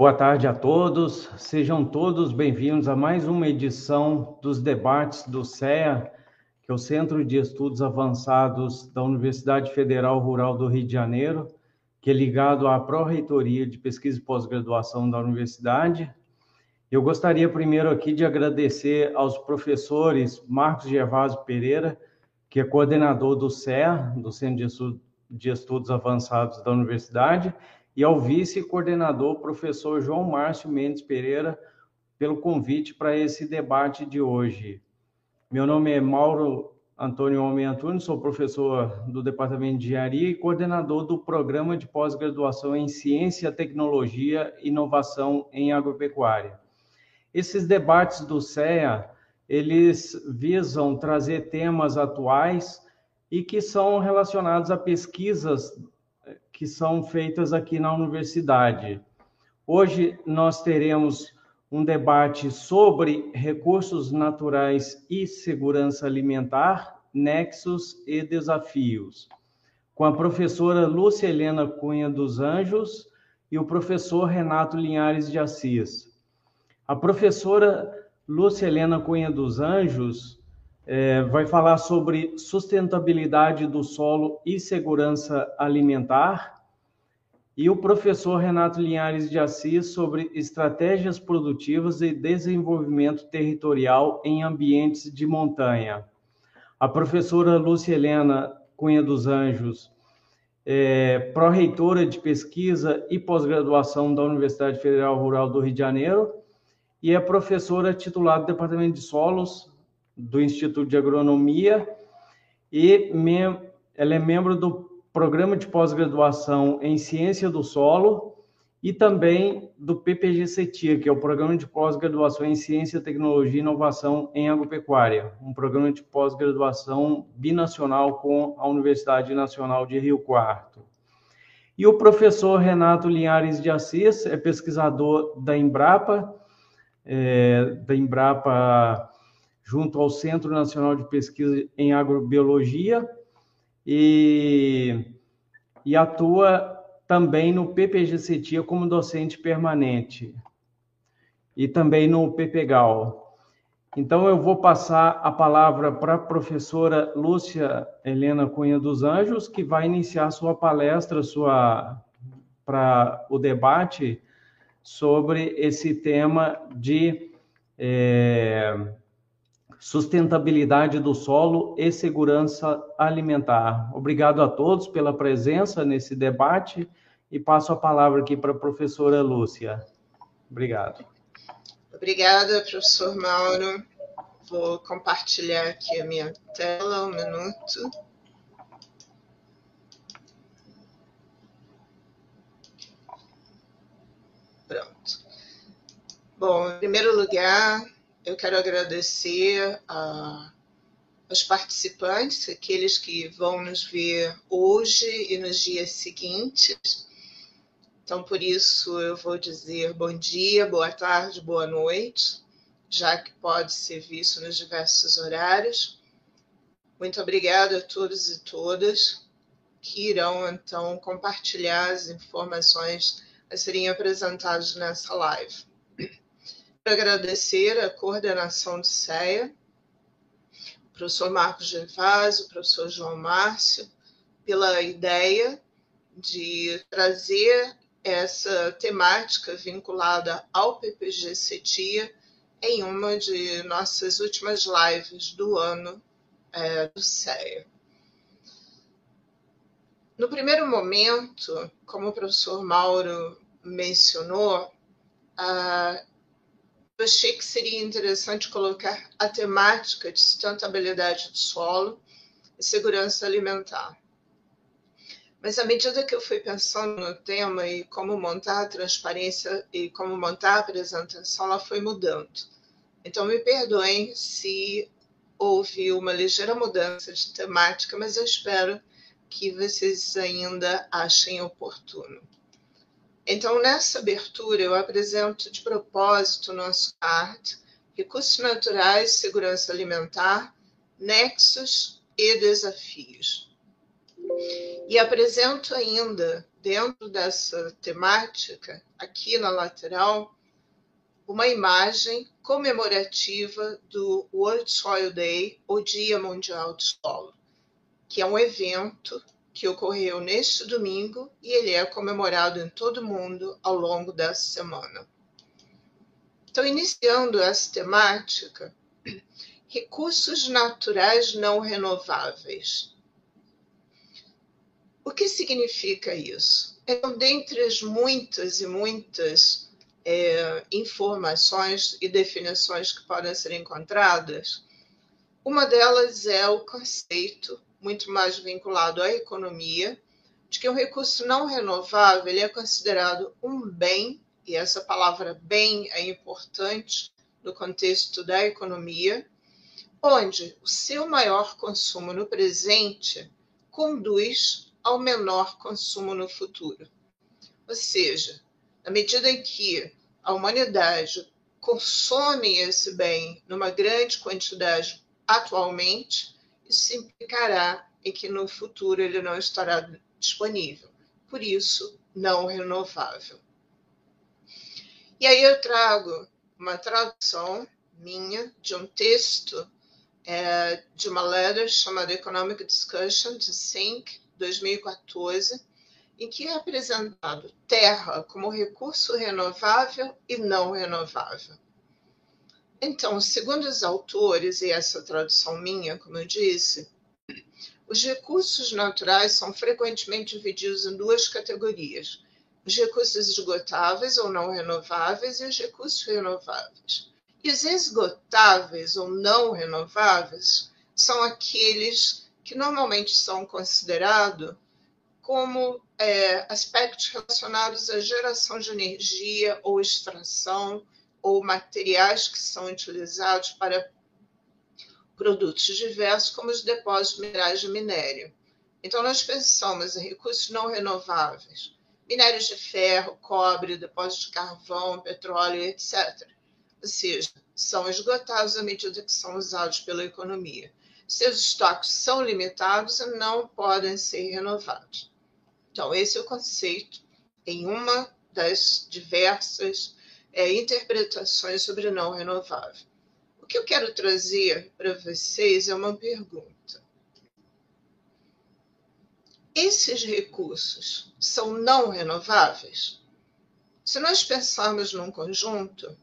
Boa tarde a todos, sejam todos bem-vindos a mais uma edição dos debates do CEA, que é o Centro de Estudos Avançados da Universidade Federal Rural do Rio de Janeiro, que é ligado à Pró-Reitoria de Pesquisa e Pós-Graduação da Universidade. Eu gostaria primeiro aqui de agradecer aos professores Marcos Gervásio Pereira, que é coordenador do CEA, do Centro de Estudos Avançados da Universidade, e ao vice-coordenador, professor João Márcio Mendes Pereira, pelo convite para esse debate de hoje. Meu nome é Mauro Antônio Homem Antunes, sou professor do Departamento de Engenharia e coordenador do Programa de Pós-Graduação em Ciência, Tecnologia e Inovação em Agropecuária. Esses debates do CEA, eles visam trazer temas atuais e que são relacionados a pesquisas que são feitas aqui na universidade. Hoje nós teremos um debate sobre recursos naturais e segurança alimentar, nexos e desafios, com a professora Lúcia Helena Cunha dos Anjos e o professor Renato Linhares de Assis. A professora Lúcia Helena Cunha dos Anjos é, vai falar sobre sustentabilidade do solo e segurança alimentar, e o professor Renato Linhares de Assis sobre estratégias produtivas e desenvolvimento territorial em ambientes de montanha. A professora Lúcia Helena Cunha dos Anjos, é, pró-reitora de pesquisa e pós-graduação da Universidade Federal Rural do Rio de Janeiro, e é professora titular do Departamento de Solos, do Instituto de Agronomia e ela é membro do Programa de Pós-Graduação em Ciência do Solo e também do PPG-CETIA, que é o Programa de Pós-Graduação em Ciência, Tecnologia e Inovação em Agropecuária, um programa de pós-graduação binacional com a Universidade Nacional de Rio Quarto. E o professor Renato Linhares de Assis é pesquisador da Embrapa, é, da Embrapa junto ao Centro Nacional de Pesquisa em Agrobiologia e, e atua também no PPGCTIA como docente permanente e também no PPGAL. Então, eu vou passar a palavra para a professora Lúcia Helena Cunha dos Anjos, que vai iniciar sua palestra sua, para o debate sobre esse tema de é, sustentabilidade do solo e segurança alimentar. Obrigado a todos pela presença nesse debate e passo a palavra aqui para a professora Lúcia. Obrigado. Obrigada, professor Mauro. Vou compartilhar aqui a minha tela, um minuto. Pronto. Bom, em primeiro lugar, eu quero agradecer a, aos participantes, aqueles que vão nos ver hoje e nos dias seguintes. Então, por isso, eu vou dizer bom dia, boa tarde, boa noite, já que pode ser visto nos diversos horários. Muito obrigada a todos e todas que irão, então, compartilhar as informações a serem apresentadas nessa live agradecer a coordenação de CEA, o professor Marcos Gervásio, o professor João Márcio, pela ideia de trazer essa temática vinculada ao PPG CETIA em uma de nossas últimas lives do ano é, do CEA. No primeiro momento, como o professor Mauro mencionou, eu achei que seria interessante colocar a temática de sustentabilidade do solo e segurança alimentar. Mas à medida que eu fui pensando no tema e como montar a transparência e como montar a apresentação, ela foi mudando. Então me perdoem se houve uma ligeira mudança de temática, mas eu espero que vocês ainda achem oportuno. Então, nessa abertura, eu apresento de propósito o nosso card, Recursos Naturais, Segurança Alimentar, Nexos e Desafios. E apresento ainda dentro dessa temática, aqui na lateral, uma imagem comemorativa do World Soil Day, o Dia Mundial do Solo, que é um evento que ocorreu neste domingo e ele é comemorado em todo o mundo ao longo dessa semana. Então, iniciando essa temática, recursos naturais não renováveis. O que significa isso? Então, dentre as muitas e muitas é, informações e definições que podem ser encontradas, uma delas é o conceito, muito mais vinculado à economia, de que o recurso não renovável ele é considerado um bem, e essa palavra bem é importante no contexto da economia, onde o seu maior consumo no presente conduz ao menor consumo no futuro. Ou seja, na medida em que a humanidade consome esse bem numa grande quantidade atualmente, isso implicará em que no futuro ele não estará disponível. Por isso, não renovável. E aí eu trago uma tradução minha de um texto é, de uma letter chamada Economic Discussion de Sink, 2014, em que é apresentado terra como recurso renovável e não renovável. Então, segundo os autores, e essa tradução minha, como eu disse, os recursos naturais são frequentemente divididos em duas categorias: os recursos esgotáveis ou não renováveis e os recursos renováveis. E os esgotáveis ou não renováveis são aqueles que normalmente são considerados como é, aspectos relacionados à geração de energia ou extração ou materiais que são utilizados para produtos diversos, como os depósitos minerais de minério. Então, nós pensamos em recursos não renováveis, minérios de ferro, cobre, depósitos de carvão, petróleo, etc. Ou seja, são esgotados à medida que são usados pela economia seus estoques são limitados e não podem ser renovados. Então, esse é o conceito em uma das diversas é, interpretações sobre não renovável. O que eu quero trazer para vocês é uma pergunta. Esses recursos são não renováveis? Se nós pensarmos num conjunto,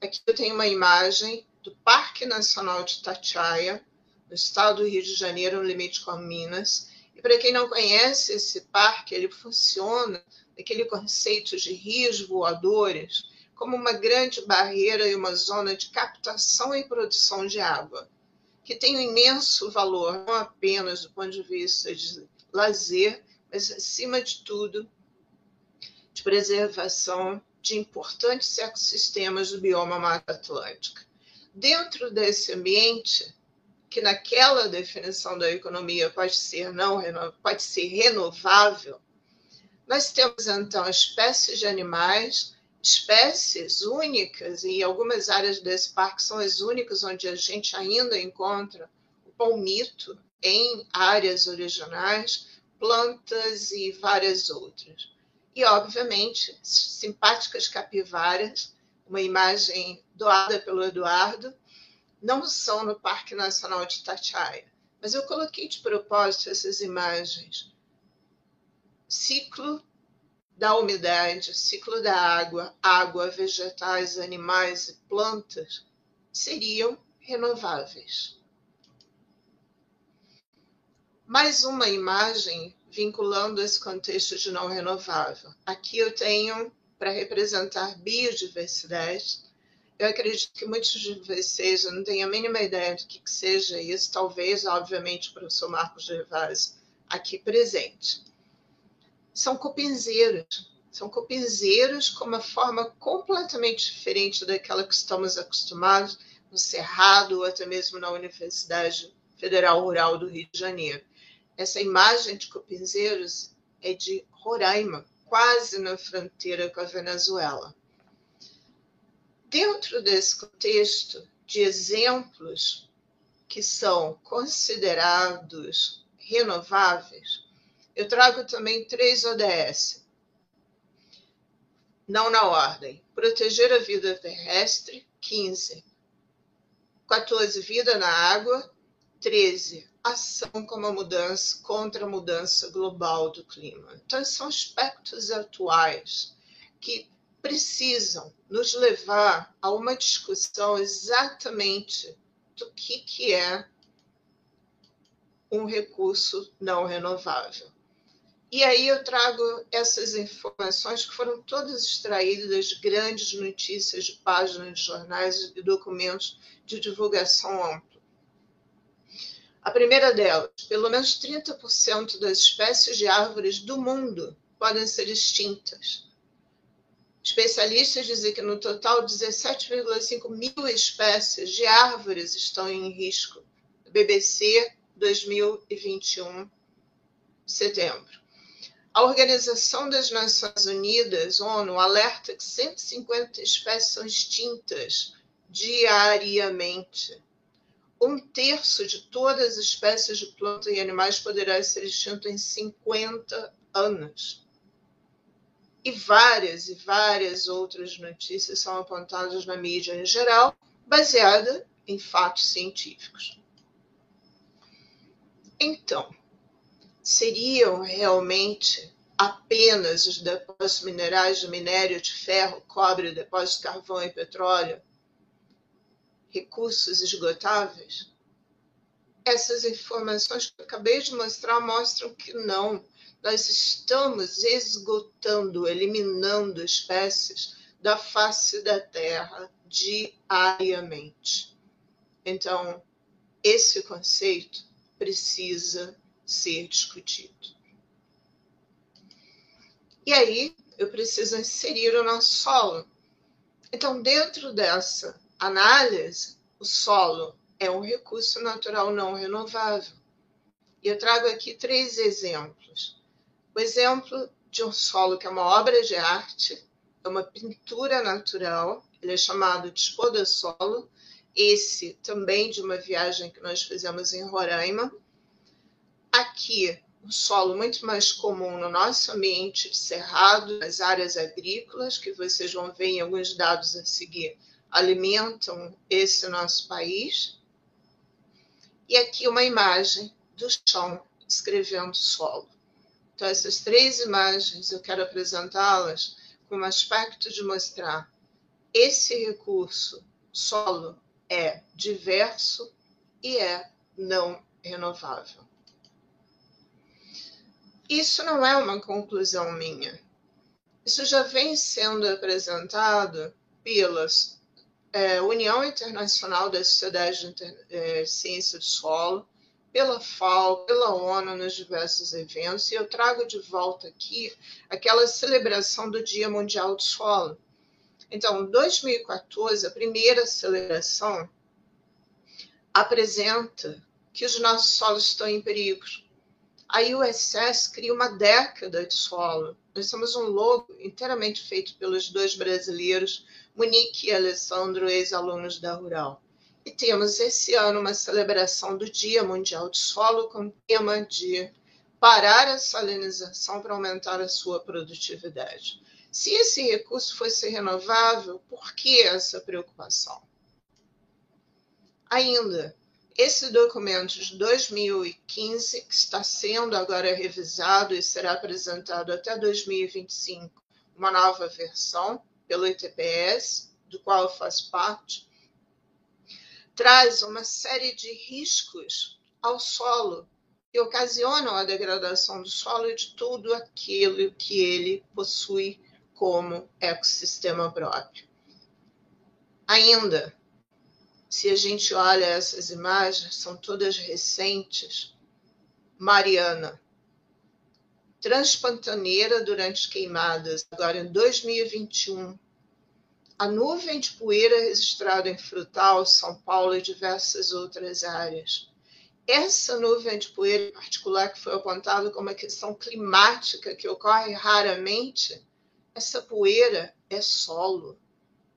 aqui eu tenho uma imagem do Parque Nacional de Itatiaia, no estado do Rio de Janeiro, no limite com Minas. E para quem não conhece esse parque, ele funciona naquele conceito de rios voadores como uma grande barreira e uma zona de captação e produção de água, que tem um imenso valor, não apenas do ponto de vista de lazer, mas, acima de tudo, de preservação de importantes ecossistemas do bioma Mata Atlântica. Dentro desse ambiente, que naquela definição da economia pode ser não pode ser renovável, nós temos então espécies de animais, espécies únicas e algumas áreas desse parque são as únicas onde a gente ainda encontra o palmito em áreas originais, plantas e várias outras. E obviamente simpáticas capivaras, uma imagem doada pelo Eduardo não são no Parque Nacional de Itatiaia, mas eu coloquei de propósito essas imagens. Ciclo da umidade, ciclo da água, água, vegetais, animais e plantas seriam renováveis. Mais uma imagem vinculando esse contexto de não renovável. Aqui eu tenho para representar biodiversidade eu acredito que muitos de vocês não têm a mínima ideia do que, que seja isso, talvez, obviamente, o professor Marcos Gervásio aqui presente. São cupinzeiros, são cupinzeiros com uma forma completamente diferente daquela que estamos acostumados no Cerrado ou até mesmo na Universidade Federal Rural do Rio de Janeiro. Essa imagem de cupinzeiros é de Roraima, quase na fronteira com a Venezuela. Dentro desse contexto de exemplos que são considerados renováveis, eu trago também três ODS. Não na ordem. Proteger a vida terrestre, 15. 14. Vida na água. 13. Ação como a mudança contra a mudança global do clima. Então, são aspectos atuais que precisam nos levar a uma discussão exatamente do que, que é um recurso não renovável. E aí eu trago essas informações que foram todas extraídas das grandes notícias de páginas de jornais e documentos de divulgação ampla. A primeira delas, pelo menos 30% das espécies de árvores do mundo podem ser extintas. Especialistas dizem que no total 17,5 mil espécies de árvores estão em risco. BBC 2021, setembro. A Organização das Nações Unidas, ONU, alerta que 150 espécies são extintas diariamente. Um terço de todas as espécies de plantas e animais poderá ser extinto em 50 anos. E várias e várias outras notícias são apontadas na mídia em geral, baseada em fatos científicos. Então, seriam realmente apenas os depósitos minerais de minério de ferro, cobre, depósitos de carvão e petróleo recursos esgotáveis? Essas informações que eu acabei de mostrar mostram que não. Nós estamos esgotando, eliminando espécies da face da Terra diariamente. Então, esse conceito precisa ser discutido. E aí eu preciso inserir o nosso solo. Então, dentro dessa análise, o solo é um recurso natural não renovável. E eu trago aqui três exemplos. O exemplo de um solo que é uma obra de arte, é uma pintura natural, ele é chamado de Solo. esse também de uma viagem que nós fizemos em Roraima, Aqui, um solo muito mais comum no nosso ambiente de cerrado, nas áreas agrícolas, que vocês vão ver em alguns dados a seguir, alimentam esse nosso país. E aqui uma imagem do chão escrevendo solo. Então, essas três imagens eu quero apresentá-las com um aspecto de mostrar esse recurso, solo, é diverso e é não renovável. Isso não é uma conclusão minha. Isso já vem sendo apresentado pela é, União Internacional das Sociedades de Inter é, Ciência do Solo, pela FAO, pela ONU nos diversos eventos, e eu trago de volta aqui aquela celebração do Dia Mundial do Solo. Então, 2014, a primeira celebração apresenta que os nossos solos estão em perigo a USS cria uma década de solo. Nós temos um logo inteiramente feito pelos dois brasileiros, Monique e Alessandro, ex-alunos da Rural. E temos esse ano uma celebração do Dia Mundial de Solo com o tema de parar a salinização para aumentar a sua produtividade. Se esse recurso fosse renovável, por que essa preocupação? Ainda, esse documento de 2015, que está sendo agora revisado e será apresentado até 2025, uma nova versão pelo ITPS, do qual eu faço parte, traz uma série de riscos ao solo que ocasionam a degradação do solo e de tudo aquilo que ele possui como ecossistema próprio. Ainda, se a gente olha essas imagens, são todas recentes. Mariana, transpantaneira durante queimadas, agora em 2021. A nuvem de poeira registrada em Frutal, São Paulo e diversas outras áreas. Essa nuvem de poeira em particular, que foi apontada como uma questão climática que ocorre raramente, essa poeira é solo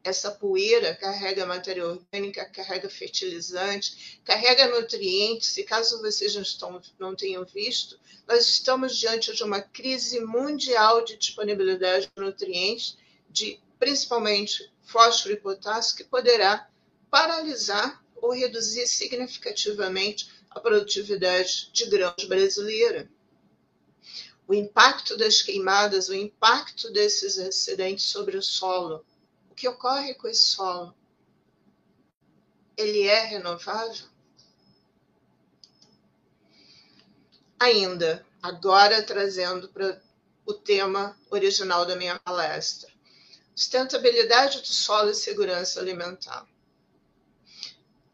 essa poeira carrega matéria orgânica, carrega fertilizante, carrega nutrientes, e caso vocês não, estão, não tenham visto, nós estamos diante de uma crise mundial de disponibilidade de nutrientes, de principalmente fósforo e potássio, que poderá paralisar ou reduzir significativamente a produtividade de grãos brasileira. O impacto das queimadas, o impacto desses acidentes sobre o solo, o que ocorre com esse solo? Ele é renovável? Ainda, agora trazendo para o tema original da minha palestra: sustentabilidade do solo e segurança alimentar.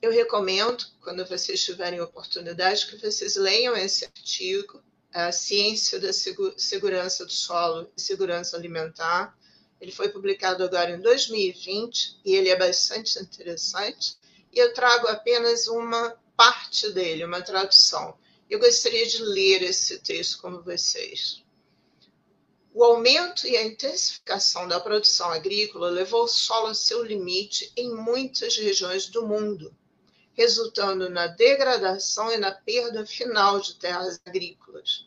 Eu recomendo, quando vocês tiverem oportunidade, que vocês leiam esse artigo, A Ciência da Segurança do Solo e Segurança Alimentar, ele foi publicado agora em 2020 e ele é bastante interessante. E eu trago apenas uma parte dele, uma tradução. Eu gostaria de ler esse texto com vocês. O aumento e a intensificação da produção agrícola levou o solo a seu limite em muitas regiões do mundo, resultando na degradação e na perda final de terras agrícolas.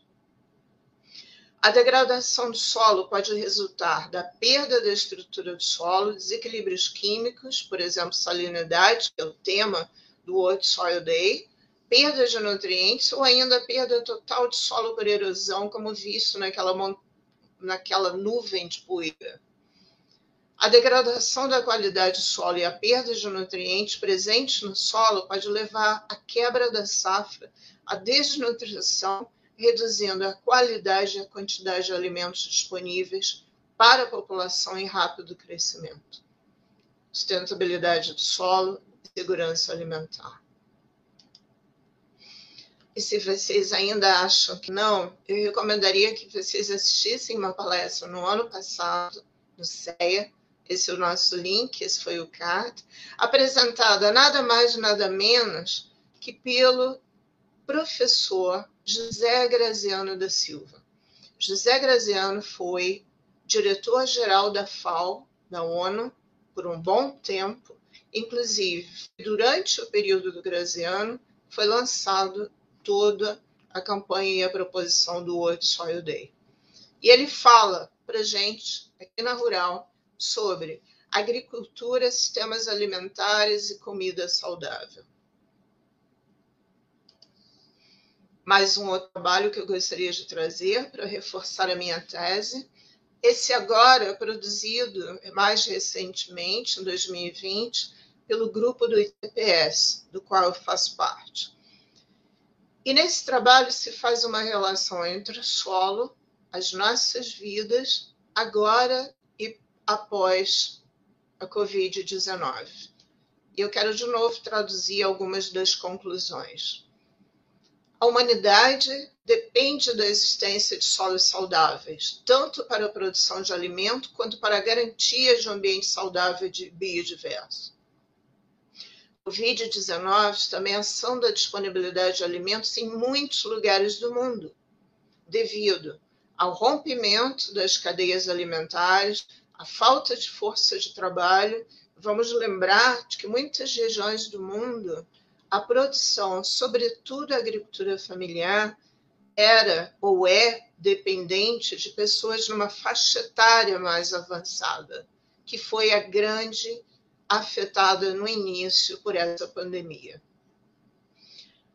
A degradação do solo pode resultar da perda da estrutura do solo, desequilíbrios químicos, por exemplo, salinidade, que é o tema do World Soil Day, perda de nutrientes ou ainda perda total de solo por erosão, como visto naquela, naquela nuvem de poeira. A degradação da qualidade do solo e a perda de nutrientes presentes no solo pode levar à quebra da safra, à desnutrição reduzindo a qualidade e a quantidade de alimentos disponíveis para a população em rápido crescimento. Sustentabilidade do solo e segurança alimentar. E se vocês ainda acham que não, eu recomendaria que vocês assistissem uma palestra no ano passado, no CEA, esse é o nosso link, esse foi o card, apresentada nada mais, nada menos que pelo professor José Graziano da Silva. José Graziano foi diretor-geral da FAO, da ONU, por um bom tempo. Inclusive, durante o período do Graziano, foi lançado toda a campanha e a proposição do World Soil Day. E ele fala para gente, aqui na Rural, sobre agricultura, sistemas alimentares e comida saudável. Mais um outro trabalho que eu gostaria de trazer para reforçar a minha tese. Esse agora produzido mais recentemente, em 2020, pelo grupo do ITPS, do qual eu faço parte. E nesse trabalho se faz uma relação entre o solo, as nossas vidas, agora e após a Covid-19. E eu quero de novo traduzir algumas das conclusões. A humanidade depende da existência de solos saudáveis, tanto para a produção de alimento quanto para a garantia de um ambiente saudável e biodiverso. O Covid-19 está ameaçando a disponibilidade de alimentos em muitos lugares do mundo, devido ao rompimento das cadeias alimentares, à falta de força de trabalho. Vamos lembrar de que muitas regiões do mundo a produção, sobretudo a agricultura familiar, era ou é dependente de pessoas numa faixa etária mais avançada, que foi a grande afetada no início por essa pandemia.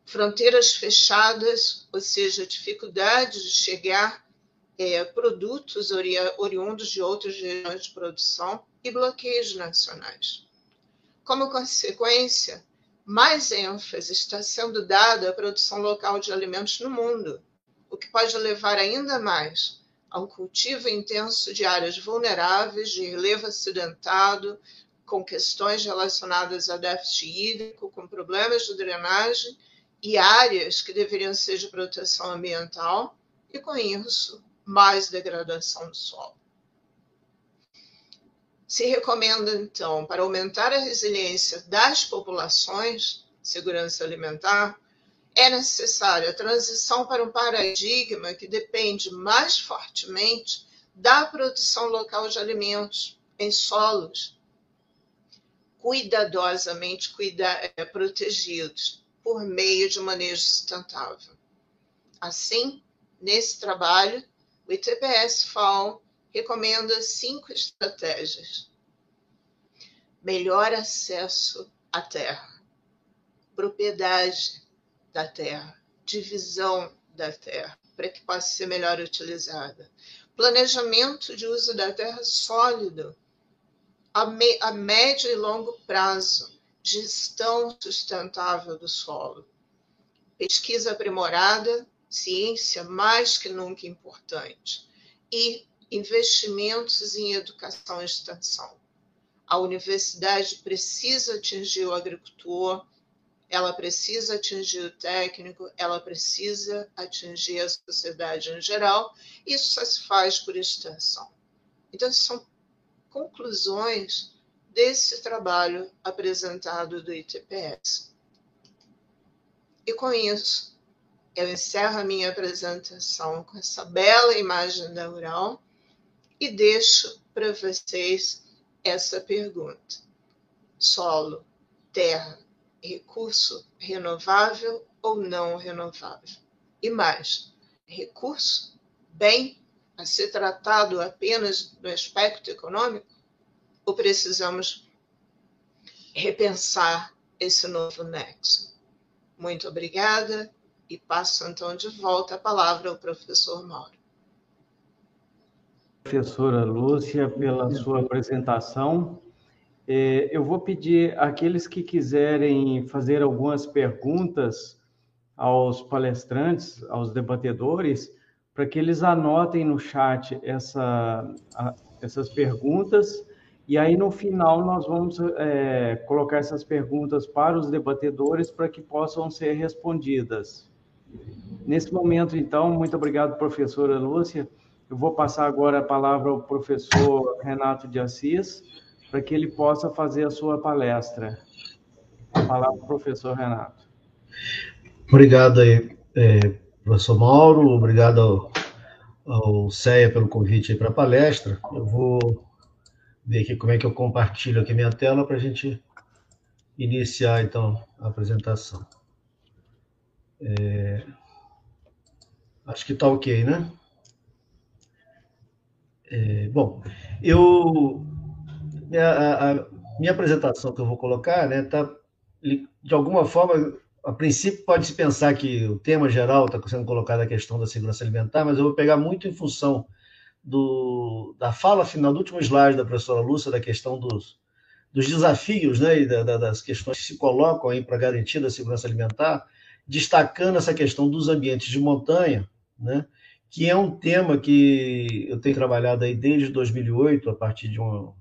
Fronteiras fechadas, ou seja, dificuldade de chegar é, produtos ori oriundos de outras regiões de produção e bloqueios nacionais. Como consequência, mais ênfase está sendo dada à produção local de alimentos no mundo, o que pode levar ainda mais ao cultivo intenso de áreas vulneráveis, de relevo acidentado, com questões relacionadas a déficit hídrico, com problemas de drenagem e áreas que deveriam ser de proteção ambiental, e com isso, mais degradação do solo. Se recomenda, então, para aumentar a resiliência das populações, segurança alimentar, é necessária a transição para um paradigma que depende mais fortemente da produção local de alimentos em solos cuidadosamente cuida, é, protegidos por meio de manejo sustentável. Assim, nesse trabalho, o ITPS FAO recomenda cinco estratégias. Melhor acesso à terra, propriedade da terra, divisão da terra, para que possa ser melhor utilizada. Planejamento de uso da terra sólido, a, me, a médio e longo prazo, gestão sustentável do solo, pesquisa aprimorada, ciência mais que nunca importante, e investimentos em educação e extensão. A universidade precisa atingir o agricultor, ela precisa atingir o técnico, ela precisa atingir a sociedade em geral, isso só se faz por extensão. Então, são conclusões desse trabalho apresentado do ITPS. E com isso, eu encerro a minha apresentação com essa bela imagem da Ural e deixo para vocês essa pergunta: solo, terra, recurso renovável ou não renovável? E mais, recurso, bem a ser tratado apenas no aspecto econômico? ou precisamos repensar esse novo nexo? Muito obrigada e passo então de volta a palavra ao professor Mauro. Professora Lúcia, pela sua apresentação. É, eu vou pedir àqueles que quiserem fazer algumas perguntas aos palestrantes, aos debatedores, para que eles anotem no chat essa, essas perguntas e aí, no final, nós vamos é, colocar essas perguntas para os debatedores para que possam ser respondidas. Nesse momento, então, muito obrigado, professora Lúcia. Eu vou passar agora a palavra ao professor Renato de Assis, para que ele possa fazer a sua palestra. A palavra ao professor Renato. Obrigado aí, é, professor Mauro, obrigado ao, CEA pelo convite para a palestra. Eu vou ver aqui como é que eu compartilho aqui minha tela para a gente iniciar, então, a apresentação. É... Acho que está ok, né? É, bom, eu a, a, minha apresentação que eu vou colocar, né, tá de alguma forma, a princípio pode se pensar que o tema geral está sendo colocado a questão da segurança alimentar, mas eu vou pegar muito em função do, da fala final do último slide da professora Lúcia, da questão dos, dos desafios né, e da, da, das questões que se colocam aí para garantir a segurança alimentar, destacando essa questão dos ambientes de montanha, né, que é um tema que eu tenho trabalhado aí desde 2008, a partir de um,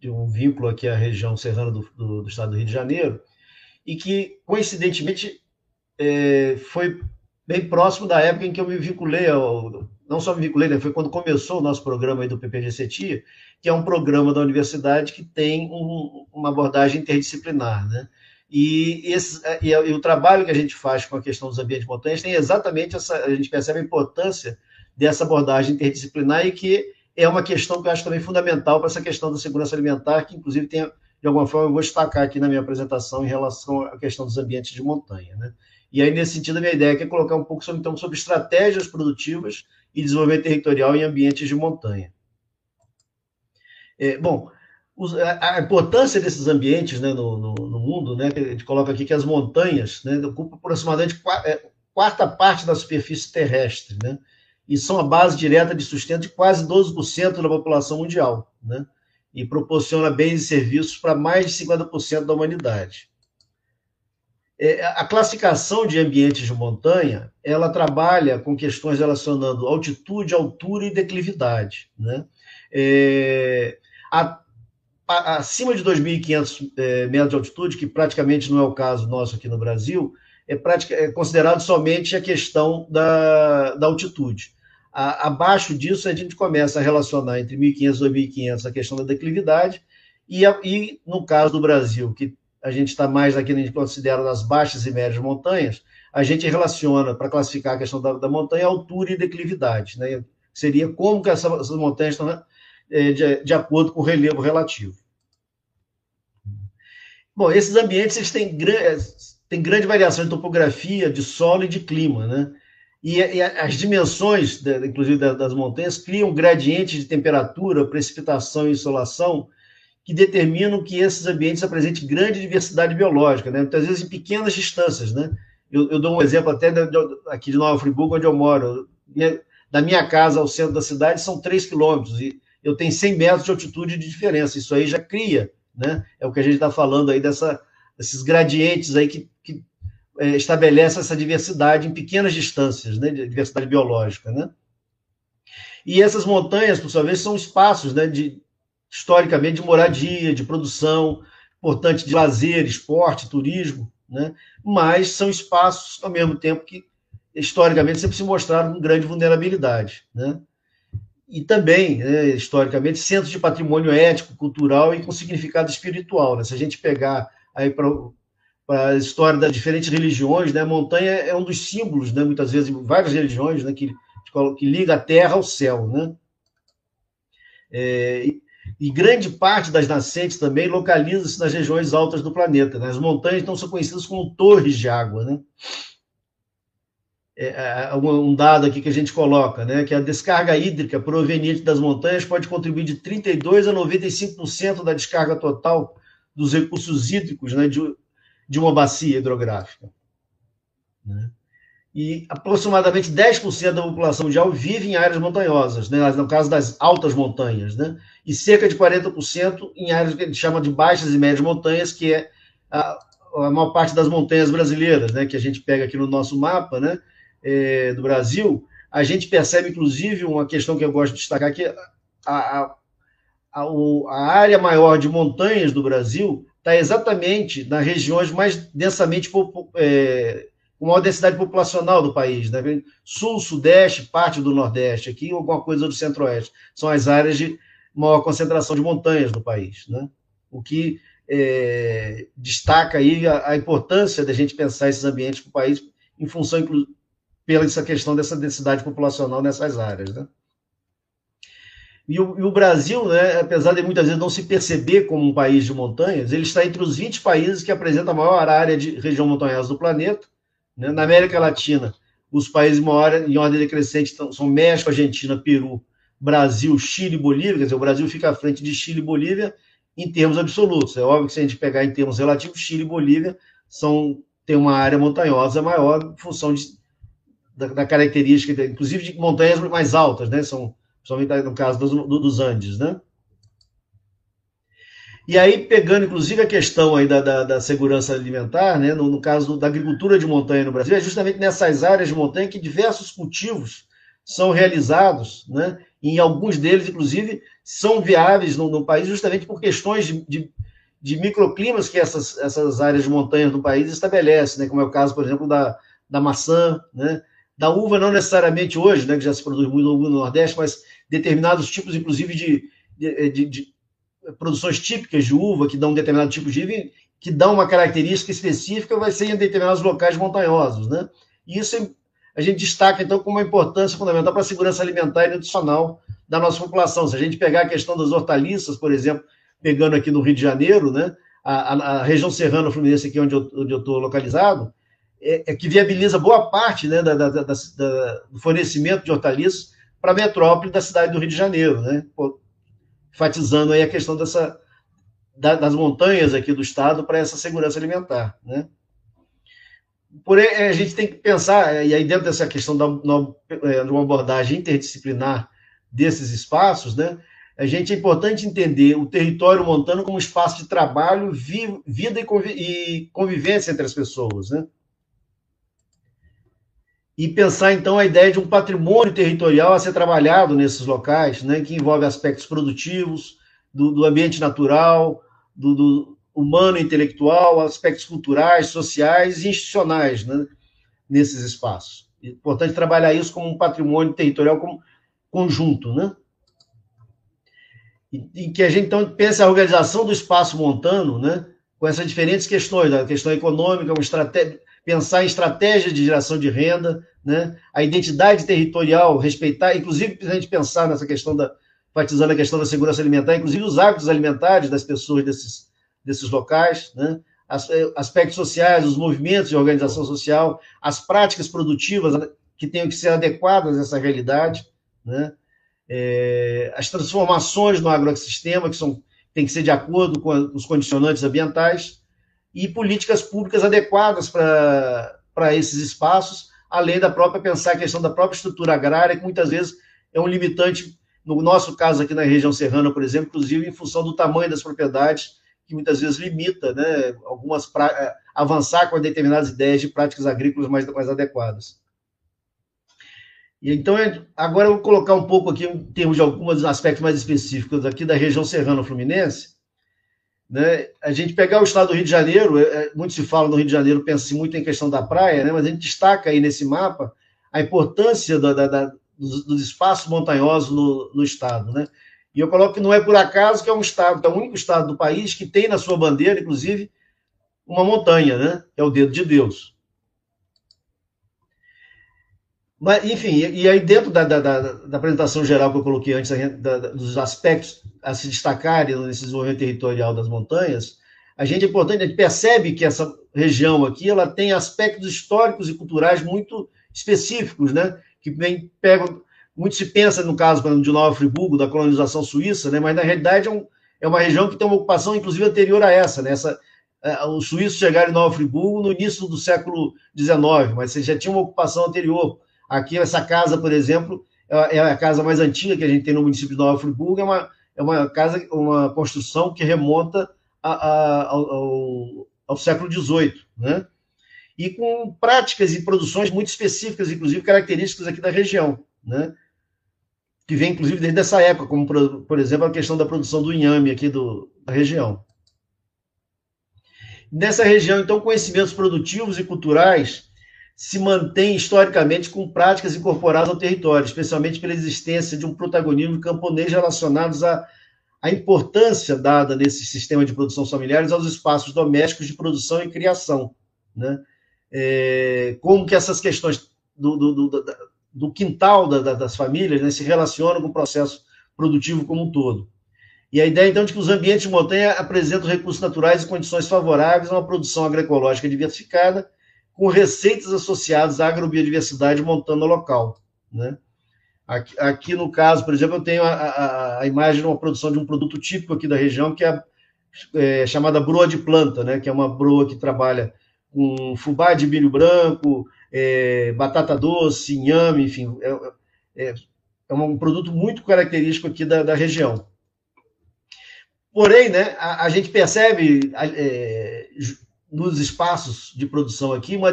de um vínculo aqui à região serrana do, do, do estado do Rio de Janeiro, e que, coincidentemente, é, foi bem próximo da época em que eu me vinculei ao, não só me vinculei, né, foi quando começou o nosso programa aí do PPG-CETIA, que é um programa da universidade que tem um, uma abordagem interdisciplinar, né? E, esse, e, e, o trabalho que a gente faz com a questão dos ambientes montanhas tem exatamente essa, a gente percebe a importância dessa abordagem interdisciplinar e que é uma questão que eu acho também fundamental para essa questão da segurança alimentar, que inclusive tem, de alguma forma, eu vou destacar aqui na minha apresentação em relação à questão dos ambientes de montanha, né? E aí, nesse sentido, a minha ideia é colocar um pouco sobre, então, sobre estratégias produtivas e desenvolvimento territorial em ambientes de montanha. É, bom, a, importância desses ambientes né, no, no, no, mundo, né, a gente coloca aqui que as montanhas né, ocupam aproximadamente é, quarta parte da superfície terrestre, né, e são a base direta de sustento de quase 12% da população mundial, né, e proporciona bens e serviços para mais de 50% da humanidade. É, a classificação de ambientes de montanha, ela trabalha com questões relacionando altitude, altura e declividade. Né? É, a, a, acima de 2.500 é, metros de altitude, que praticamente não é o caso nosso aqui no Brasil, é, pratica, é considerado somente a questão da, da altitude. A, abaixo disso, a gente começa a relacionar entre 1.500 e 2.500 a questão da declividade, e, a, e no caso do Brasil, que a gente está mais aqui, a gente considera nas baixas e médias montanhas, a gente relaciona, para classificar a questão da, da, montanha, altura e declividade. Né? Seria como que essas, montanhas estão de, de acordo com o relevo relativo. Bom, esses ambientes eles têm, têm grande variação de topografia, de solo e de clima, né? E, e as dimensões, inclusive das montanhas, criam gradientes de temperatura, precipitação e insolação que determinam que esses ambientes apresentem grande diversidade biológica, né? muitas vezes em pequenas distâncias. Né? Eu, eu dou um exemplo até de, de, aqui de Nova Friburgo, onde eu moro. Minha, da minha casa ao centro da cidade são 3 quilômetros, e eu tenho 100 metros de altitude de diferença. Isso aí já cria, né? é o que a gente está falando aí, dessa, desses gradientes aí que, que é, estabelece essa diversidade em pequenas distâncias, né? diversidade biológica. Né? E essas montanhas, por sua vez, são espaços né, de, historicamente de moradia, de produção, importante de lazer, esporte, turismo, né? mas são espaços, ao mesmo tempo, que historicamente sempre se mostraram com grande vulnerabilidade. Né? E também, né, historicamente, centros de patrimônio ético, cultural e com significado espiritual. Né? Se a gente pegar aí para a história das diferentes religiões, né, a montanha é um dos símbolos, né, muitas vezes, várias religiões, né, que, que liga a terra ao céu. Né? É, e grande parte das nascentes também localiza-se nas regiões altas do planeta. Né? As montanhas então são conhecidas como torres de água. Né? É, é um dado aqui que a gente coloca, né, que a descarga hídrica proveniente das montanhas pode contribuir de 32% a 95% da descarga total dos recursos hídricos né, de, de uma bacia hidrográfica. Né? e aproximadamente 10% da população mundial vive em áreas montanhosas, né? no caso das altas montanhas, né? e cerca de 40% em áreas que a gente chama de baixas e médias montanhas, que é a, a maior parte das montanhas brasileiras, né? que a gente pega aqui no nosso mapa né? É, do Brasil. A gente percebe, inclusive, uma questão que eu gosto de destacar, que a, a, a, a área maior de montanhas do Brasil está exatamente nas regiões mais densamente é, com maior densidade populacional do país, né? Sul, Sudeste, parte do Nordeste, aqui alguma coisa do Centro-Oeste. São as áreas de maior concentração de montanhas no país, né? O que é, destaca aí a, a, importância da gente pensar esses ambientes para o país em função, pela essa questão dessa densidade populacional nessas áreas, né? E o, e o, Brasil, né, apesar de muitas vezes não se perceber como um país de montanhas, ele está entre os 20 países que apresentam a maior área de região montanhosa do planeta, né? Na América Latina, os países maiores em ordem decrescente são México, Argentina, Peru, Brasil, Chile e Bolívia. Quer dizer, o Brasil fica à frente de Chile e Bolívia em termos absolutos. É óbvio que se a gente pegar em termos relativos, Chile e Bolívia são, têm uma área montanhosa maior em função de, da, da, característica, inclusive de montanhas mais altas, né? São, principalmente no caso dos, dos Andes, né? E aí, pegando inclusive a questão aí da, da, da segurança alimentar, né, no, no caso da agricultura de montanha no Brasil, é justamente nessas áreas de montanha que diversos cultivos são realizados, né, e alguns deles, inclusive, são viáveis no, no país justamente por questões de, de, de, microclimas que essas, essas áreas de montanha do país estabelecem, né, como é o caso, por exemplo, da, da maçã, né, da uva, não necessariamente hoje, né, que já se produz muito no Nordeste, mas determinados tipos, inclusive, de, de, de produções típicas de uva que dão um determinado tipo de uva, que dão uma característica específica, vai ser em determinados locais montanhosos, né? E isso a gente destaca, então, como uma importância fundamental para a segurança alimentar e nutricional da nossa população. Se a gente pegar a questão das hortaliças, por exemplo, pegando aqui no Rio de Janeiro, né? A, a, a região serrana fluminense aqui onde eu estou localizado, é, é, que viabiliza boa parte né, da, da, da, do fornecimento de hortaliças para a metrópole da cidade do Rio de Janeiro, né? enfatizando aí a questão dessa, da, das montanhas aqui do estado para essa segurança alimentar, né? Porém, a gente tem que pensar, e aí dentro dessa questão da, é, de uma abordagem interdisciplinar desses espaços, né, a gente é importante entender o território montano como espaço de trabalho, vi, vida e convivência entre as pessoas, né? E pensar então a ideia de um patrimônio territorial a ser trabalhado nesses locais, né, que envolve aspectos produtivos, do, do ambiente natural, do, do, humano intelectual, aspectos culturais, sociais e institucionais né, nesses espaços. É importante trabalhar isso como um patrimônio territorial como conjunto, né? E, que a gente então pense a organização do espaço montano, né, com essas diferentes questões, a questão econômica, uma estratégia pensar em estratégia de geração de renda, né? a identidade territorial, respeitar, inclusive a gente pensar nessa questão da, enfatizando a questão da segurança alimentar, inclusive os hábitos alimentares das pessoas desses, desses locais, né? Eh, aspectos sociais, os movimentos de organização social, as práticas produtivas né, que tenham que ser adequadas a essa realidade, né? É, as transformações no agroecossistema, que são, tem que ser de acordo com os condicionantes ambientais, e políticas públicas adequadas para esses espaços, além da própria pensar a questão da própria estrutura agrária, que muitas vezes é um limitante, no nosso caso aqui na região serrana, por exemplo, inclusive em função do tamanho das propriedades que muitas vezes limita né, algumas pra... Eh, avançar com determinadas ideias de práticas agrícolas mais, mais adequadas. E então, agora eu vou colocar um pouco aqui em termos de alguns aspectos mais específicos aqui da região serrana-fluminense. Né? A gente pegar o estado do Rio de Janeiro, é, é muito se fala no Rio de Janeiro, pensa-se muito em questão da praia, né? mas a gente destaca aí nesse mapa a importância da, da, da, dos, dos, espaços montanhosos no, no estado. Né? E eu coloco que não é por acaso que é um estado, é o único estado do país que tem na sua bandeira, inclusive, uma montanha, né? É o dedo de Deus. Mas, enfim, e aí dentro da, da, da, da apresentação geral que eu coloquei antes, da, dos aspectos a se destacarem nesse desenvolvimento territorial das montanhas, a gente é importante, a gente percebe que essa região aqui ela tem aspectos históricos e culturais muito específicos, né? Que vem, pegam muito se pensa no caso de Nova Friburgo, da colonização suíça, né? mas na realidade é, um, é uma região que tem uma ocupação, inclusive, anterior a essa. Né? essa é, os suíços chegaram em Nova Friburgo no início do século XIX, mas você já tinha uma ocupação anterior. Aqui, essa casa, por exemplo, é, é a casa mais antiga que a gente tem no município de Nova Friburgo, é uma, é uma casa, uma construção que remonta a, a, ao, ao século XVIII, né? e com práticas e produções muito específicas, inclusive características aqui da região. Né? que vem inclusive desde essa época, como por, por exemplo a questão da produção do inhame aqui do, da região. Nessa região, então, conhecimentos produtivos e culturais se mantêm historicamente com práticas incorporadas ao território, especialmente pela existência de um protagonismo camponês relacionados à, à importância dada nesse sistema de produção familiares aos espaços domésticos de produção e criação. Né? É, como que essas questões do, do, do, do quintal da, da, das famílias, né, se relacionam com o processo produtivo como um todo. E a ideia, então, de que os ambientes de montanha apresentam recursos naturais e condições favoráveis a uma produção agroecológica diversificada, com receitas associadas à agrobiodiversidade montando o local. Né? Aqui, aqui, no caso, por exemplo, eu tenho a, a, a, imagem de uma produção de um produto típico aqui da região, que é, é chamada broa de planta, né? que é uma broa que trabalha com fubá de milho branco, é, batata doce, inhame, enfim, é, é, é, um produto muito característico aqui da, da região. Porém, né, a, a gente percebe é, nos espaços de produção aqui uma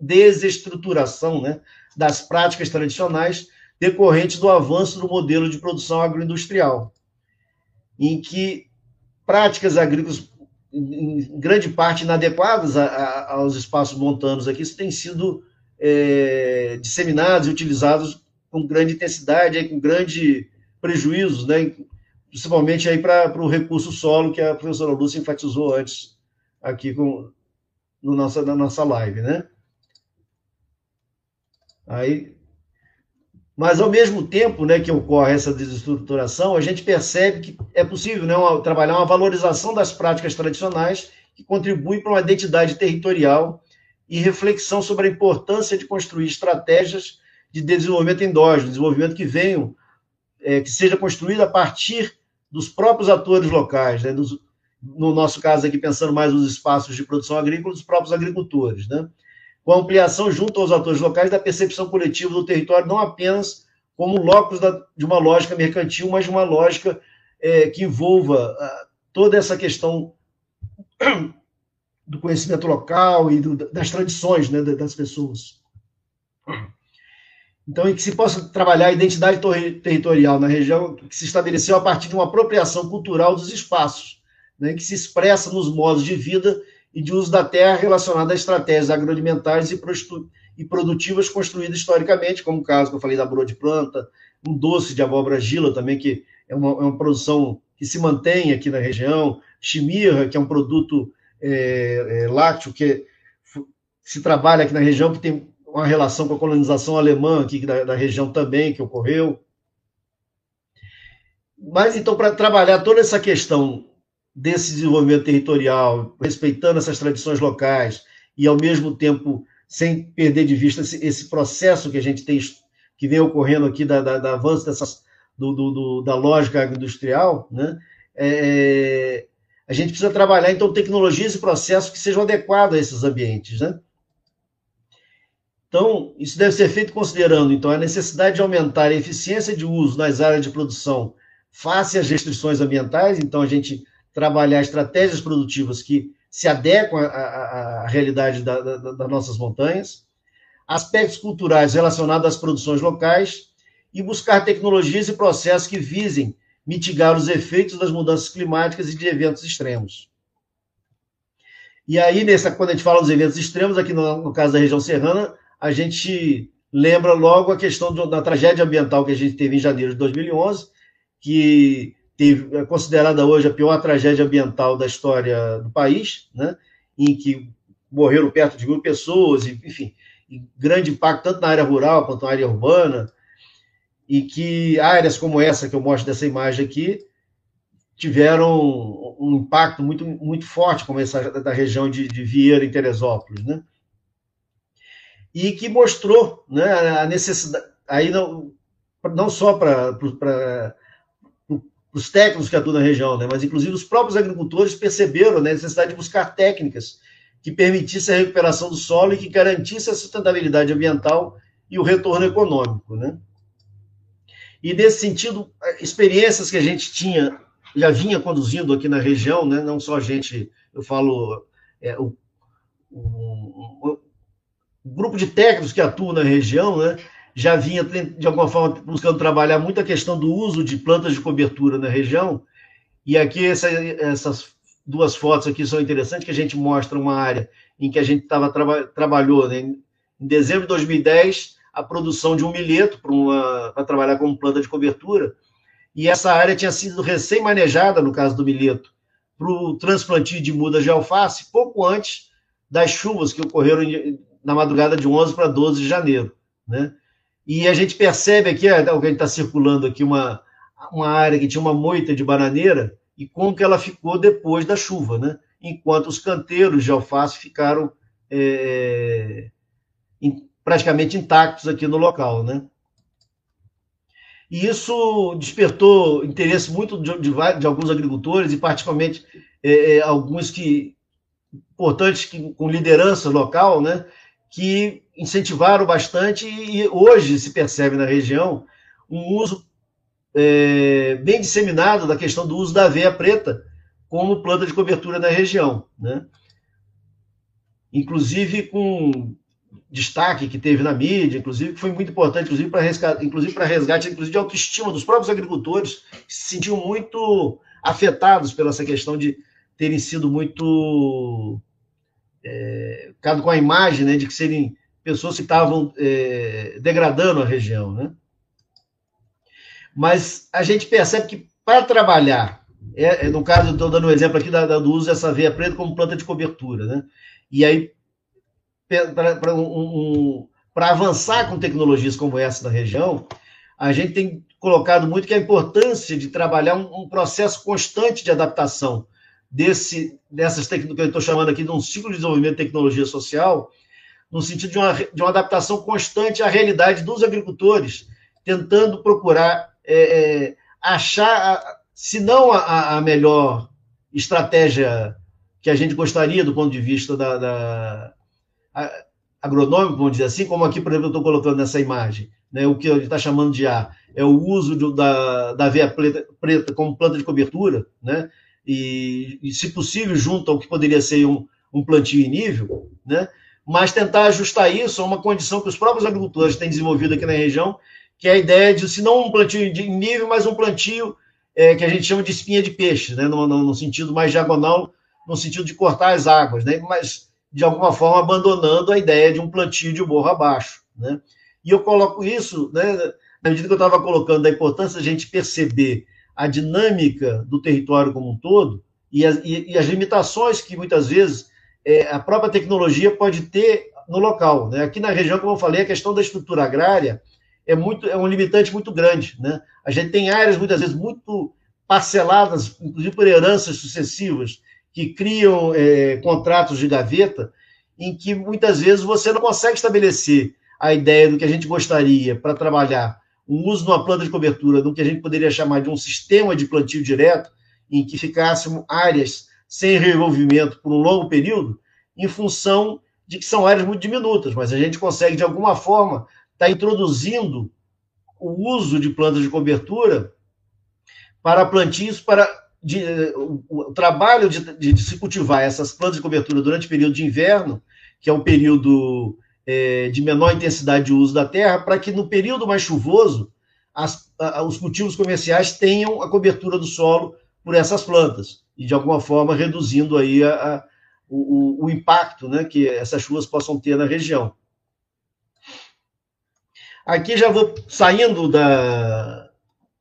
desestruturação né, das práticas tradicionais decorrente do avanço do modelo de produção agroindustrial, em que práticas agrícolas em grande parte inadequadas a, a, aos espaços montanos aqui, isso tem sido é, disseminados e utilizados com grande intensidade, aí, com grande prejuízo, né, principalmente para o recurso solo que a professora Lúcia enfatizou antes aqui com, no nossa, na nossa live, né? Aí, mas, ao mesmo tempo né, que ocorre essa desestruturação, a gente percebe que é possível né, uma, trabalhar uma valorização das práticas tradicionais que contribui para uma identidade territorial e reflexão sobre a importância de construir estratégias de desenvolvimento endógeno, desenvolvimento que venham, é, que seja construído a partir dos próprios atores locais, né, dos, no nosso caso aqui, pensando mais nos espaços de produção agrícola, dos próprios agricultores, né? com a ampliação junto aos atores locais da percepção coletiva do território, não apenas como locus da, de uma lógica mercantil, mas de uma lógica é, que envolva uh, toda essa questão do conhecimento local e do, das tradições né, das pessoas. Então, em que se possa trabalhar a identidade territorial na região que se estabeleceu a partir de uma apropriação cultural dos espaços, né, que se expressa nos modos de vida e de uso da terra relacionada a estratégias agroalimentares e, e produtivas construídas historicamente, como o caso que eu falei da broa de planta, um doce de abóbora gila também, que é uma, é uma produção que se mantém aqui na região, chimirra, que é um produto é, é, lácteo que se trabalha aqui na região, que tem uma relação com a colonização alemã aqui da, da região também, que ocorreu. Mas, então, para trabalhar toda essa questão desse desenvolvimento territorial, respeitando essas tradições locais e, ao mesmo tempo, sem perder de vista esse, esse processo que a gente tem, que vem ocorrendo aqui da, da, da avanço dessas, do, do, do, da lógica agroindustrial, né? É, a gente precisa trabalhar, então, tecnologias e processos que sejam adequados a esses ambientes, né? Então, isso deve ser feito considerando, então, a necessidade de aumentar a eficiência de uso nas áreas de produção face às restrições ambientais, então, a gente trabalhar estratégias produtivas que se adequam à, à, à realidade da, da, das nossas montanhas, aspectos culturais relacionados às produções locais e buscar tecnologias e processos que visem mitigar os efeitos das mudanças climáticas e de eventos extremos. E aí, nessa, quando a gente fala dos eventos extremos, aqui no, no caso da região serrana, a gente lembra logo a questão do, da tragédia ambiental que a gente teve em janeiro de 2011, que teve, é considerada hoje a pior tragédia ambiental da história do país, né? em que morreram perto de mil pessoas, enfim, grande impacto tanto na área rural quanto na área urbana, e que áreas como essa que eu mostro dessa imagem aqui tiveram um impacto muito, muito forte, como essa da região de, de Vieira, em Teresópolis, né? E que mostrou né, a necessidade, aí não, não só para os técnicos que atuam na região, né, mas inclusive os próprios agricultores perceberam né, a necessidade de buscar técnicas que permitissem a recuperação do solo e que garantissem a sustentabilidade ambiental e o retorno econômico, né? E, nesse sentido, experiências que a gente tinha, já vinha conduzindo aqui na região, né? não só a gente, eu falo, é, o, o, o, grupo de técnicos que atuam na região, né? Já vinha, de alguma forma, buscando trabalhar muito a questão do uso de plantas de cobertura na região, e aqui essa, essas duas fotos aqui são interessantes, que a gente mostra uma área em que a gente tava, traba, trabalhou né? em dezembro de 2010, a produção de um milheto para trabalhar como planta de cobertura, e essa área tinha sido recém-manejada, no caso do milheto, para o transplantio de mudas de alface, pouco antes das chuvas que ocorreram na madrugada de 11 para 12 de janeiro. Né? E a gente percebe aqui, alguém está circulando aqui, uma, uma área que tinha uma moita de bananeira, e como que ela ficou depois da chuva, né? enquanto os canteiros de alface ficaram é, praticamente intactos aqui no local, né? E isso despertou interesse muito de, de, de alguns agricultores, e particularmente é, é, alguns que importantes que, com liderança local, né? Que incentivaram bastante e hoje se percebe na região um uso é, bem disseminado da questão do uso da aveia preta como planta de cobertura na região, né? Inclusive com destaque que teve na mídia, inclusive, que foi muito importante, inclusive para resgate, inclusive para resgate inclusive de autoestima dos próprios agricultores, que se sentiam muito afetados pela essa questão de terem sido muito é, com a imagem né, de que serem pessoas que estavam é, degradando a região, né? Mas a gente percebe que para trabalhar, é, é no caso, estou dando um exemplo aqui da, da, do uso dessa veia preta como planta de cobertura, né? E aí para um, um, avançar com tecnologias como essa na região, a gente tem colocado muito que a importância de trabalhar um, um processo constante de adaptação desse, dessas técnicas que eu estou chamando aqui de um ciclo de desenvolvimento de tecnologia social, no sentido de uma, de uma adaptação constante à realidade dos agricultores, tentando procurar é, é, achar, se não a, a, melhor estratégia que a gente gostaria do ponto de vista da, da agronômico, vamos dizer assim, como aqui, por exemplo, eu estou colocando nessa imagem, né, o que ele está chamando de A, é o uso da, da aveia preta, preta, como planta de cobertura, né, e, e, se possível, junto ao que poderia ser um, um plantio em nível, né, mas tentar ajustar isso a uma condição que os próprios agricultores têm desenvolvido aqui na região, que é a ideia de, se não um plantio de nível, mas um plantio é, que a gente chama de espinha de peixe, né, no, no, no sentido mais diagonal, no sentido de cortar as águas, né, mas de alguma forma abandonando a ideia de um plantio de morro abaixo. Né? E eu coloco isso, né, na medida que eu estava colocando, da importância da gente perceber a dinâmica do território como um todo e as, e, e as limitações que muitas vezes é, a própria tecnologia pode ter no local. Né? Aqui na região, como eu falei, a questão da estrutura agrária é, muito, é um limitante muito grande. Né? A gente tem áreas, muitas vezes, muito parceladas, inclusive por heranças sucessivas, que criam é, contratos de gaveta, em que muitas vezes você não consegue estabelecer a ideia do que a gente gostaria para trabalhar o uso de uma planta de cobertura do que a gente poderia chamar de um sistema de plantio direto, em que ficassem áreas sem revolvimento por um longo período, em função de que são áreas muito diminutas, mas a gente consegue, de alguma forma, estar tá introduzindo o uso de plantas de cobertura para plantios, para de, o, trabalho de, de, de, se cultivar essas plantas de cobertura durante o período de inverno, que é um período é, de menor intensidade de uso da terra, para que no período mais chuvoso as, a, os cultivos comerciais tenham a cobertura do solo por essas plantas e de alguma forma reduzindo aí a, a, o, o, impacto né, que essas chuvas possam ter na região. Aqui já vou saindo da,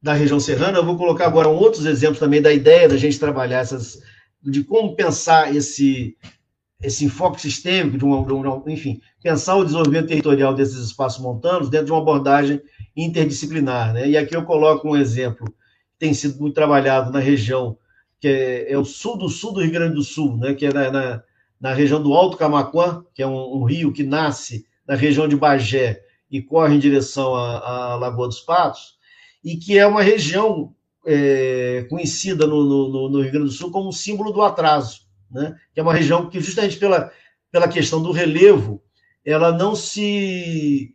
da região serrana, eu vou colocar agora outros exemplos também da ideia da gente trabalhar essas, de como pensar esse, esse enfoque sistêmico, de uma, de uma, enfim, pensar o desenvolvimento territorial desses espaços montanos dentro de uma abordagem interdisciplinar. Né? E aqui eu coloco um exemplo que tem sido muito trabalhado na região, que é, é o sul do sul do Rio Grande do Sul, né? que é na, na, na região do Alto Camaquã, que é um, um, rio que nasce na região de Bagé e corre em direção à, Lagoa dos Patos, e que é uma região é, conhecida no, no, no Rio Grande do Sul como símbolo do atraso né? que é uma região que, justamente pela, pela questão do relevo, ela não se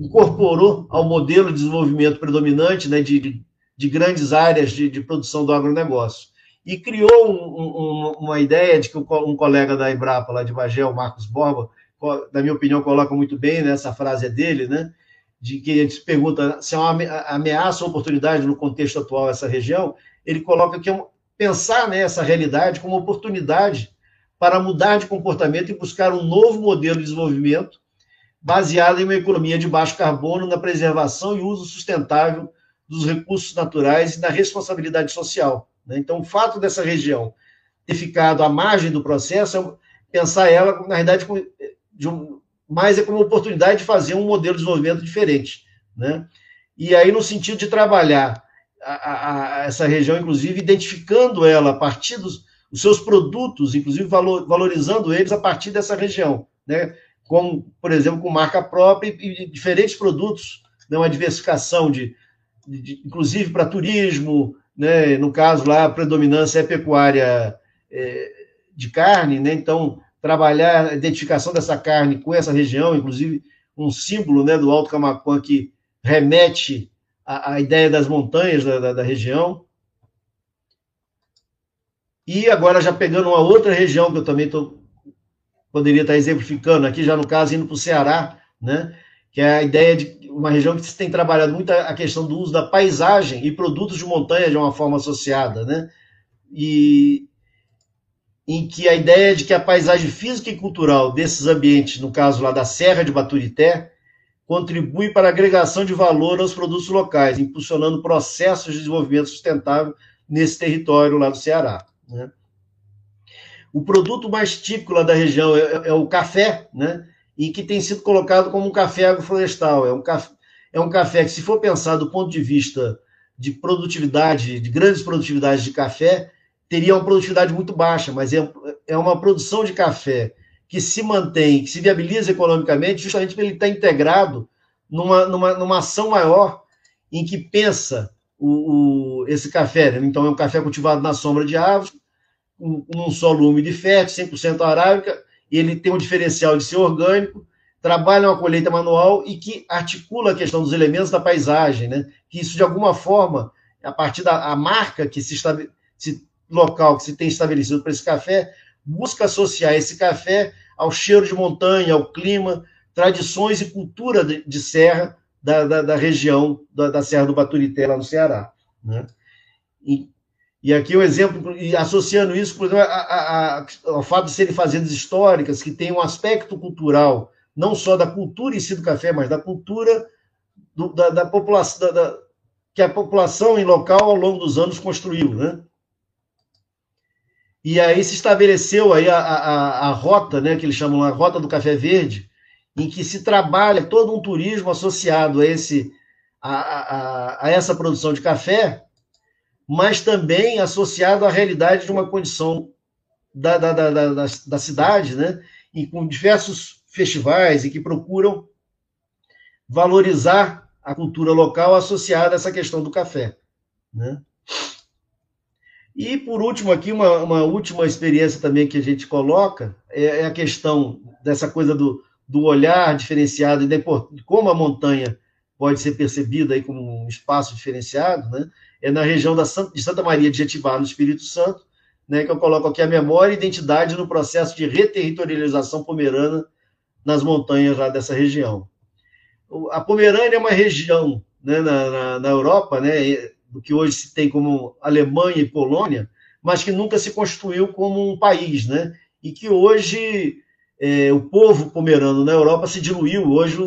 incorporou ao modelo de desenvolvimento predominante né, de, de grandes áreas de, de produção do agronegócio. E criou um, um, uma ideia de que um colega da Embrapa, lá de Bagé, o Marcos Borba, na minha opinião, coloca muito bem, né, essa frase é dele, né, de que a gente se pergunta se é uma ameaça ou oportunidade no contexto atual essa região, ele coloca que é um, pensar nessa realidade como oportunidade para mudar de comportamento e buscar um novo modelo de desenvolvimento baseado em uma economia de baixo carbono, na preservação e uso sustentável dos recursos naturais e na responsabilidade social. Né? Então, o fato dessa região ter ficado à margem do processo é pensar ela, na verdade, de um, mais é como oportunidade de fazer um modelo de desenvolvimento diferente. Né? E aí, no sentido de trabalhar a, a, essa região, inclusive, identificando ela a partir dos os seus produtos, inclusive valor, valorizando eles a partir dessa região, né? como, por exemplo, com marca própria e, e diferentes produtos, né? uma diversificação de, de, de inclusive para turismo, né? no caso lá, a predominância é pecuária é, de carne, né? então trabalhar a identificação dessa carne com essa região, inclusive um símbolo né, do Alto Camacuã que remete a, a ideia das montanhas da, da, da região. E agora, já pegando uma outra região que eu também tô, poderia estar exemplificando aqui, já no caso, indo para o Ceará, né? que é a ideia de uma região que se tem trabalhado muito a questão do uso da paisagem e produtos de montanha de uma forma associada, né? E em que a ideia de que a paisagem física e cultural desses ambientes, no caso lá da Serra de Baturité, contribui para a agregação de valor aos produtos locais, impulsionando processos de desenvolvimento sustentável nesse território lá do Ceará. Né? O produto mais típico lá da região é, é, o café, né? E que tem sido colocado como um café agroflorestal. É um café, é um café que, se for pensar do ponto de vista de produtividade, de grandes produtividades de café, teria uma produtividade muito baixa, mas é, é uma produção de café que se mantém, que se viabiliza economicamente, justamente porque ele está integrado numa, numa, numa ação maior em que pensa o, o, esse café. Né? Então, é um café cultivado na sombra de árvores, com um, um solo úmido e fértil, 100% arábica, e ele tem um diferencial de ser orgânico, trabalha uma colheita manual e que articula a questão dos elementos da paisagem, né? que isso, de alguma forma, a partir da marca que se, se local que se tem estabelecido para esse café, busca associar esse café ao cheiro de montanha, ao clima, tradições e cultura de, de serra da, da, da região da, da, Serra do Baturité, lá no Ceará. Né? E, e aqui o um exemplo, e associando isso, por exemplo, a, a, a, ao fato de serem fazendas históricas, que têm um aspecto cultural, não só da cultura em si do café, mas da cultura do, da, da, população, da, que a população em local ao longo dos anos construiu. Né? E aí se estabeleceu aí a, a, a rota, né, que eles chamam a rota do café verde, em que se trabalha todo um turismo associado a, esse, a, a, a essa produção de café, mas também associado à realidade de uma condição da, da, da, da, da cidade, né? e com diversos festivais e que procuram valorizar a cultura local associada a essa questão do café. Né? E, por último, aqui, uma, uma última experiência também que a gente coloca é, é a questão dessa coisa do, do olhar diferenciado e de como a montanha pode ser percebida aí como um espaço diferenciado, né? É na região da, de Santa Maria de Jetibá, no Espírito Santo, né, que eu coloco aqui a memória e identidade no processo de reterritorialização pomerana nas montanhas lá dessa região. A Pomerânia é uma região né, na, na, na, Europa, né, do que hoje se tem como Alemanha e Polônia, mas que nunca se constituiu como um país, né, e que hoje é, o povo pomerano na Europa se diluiu. Hoje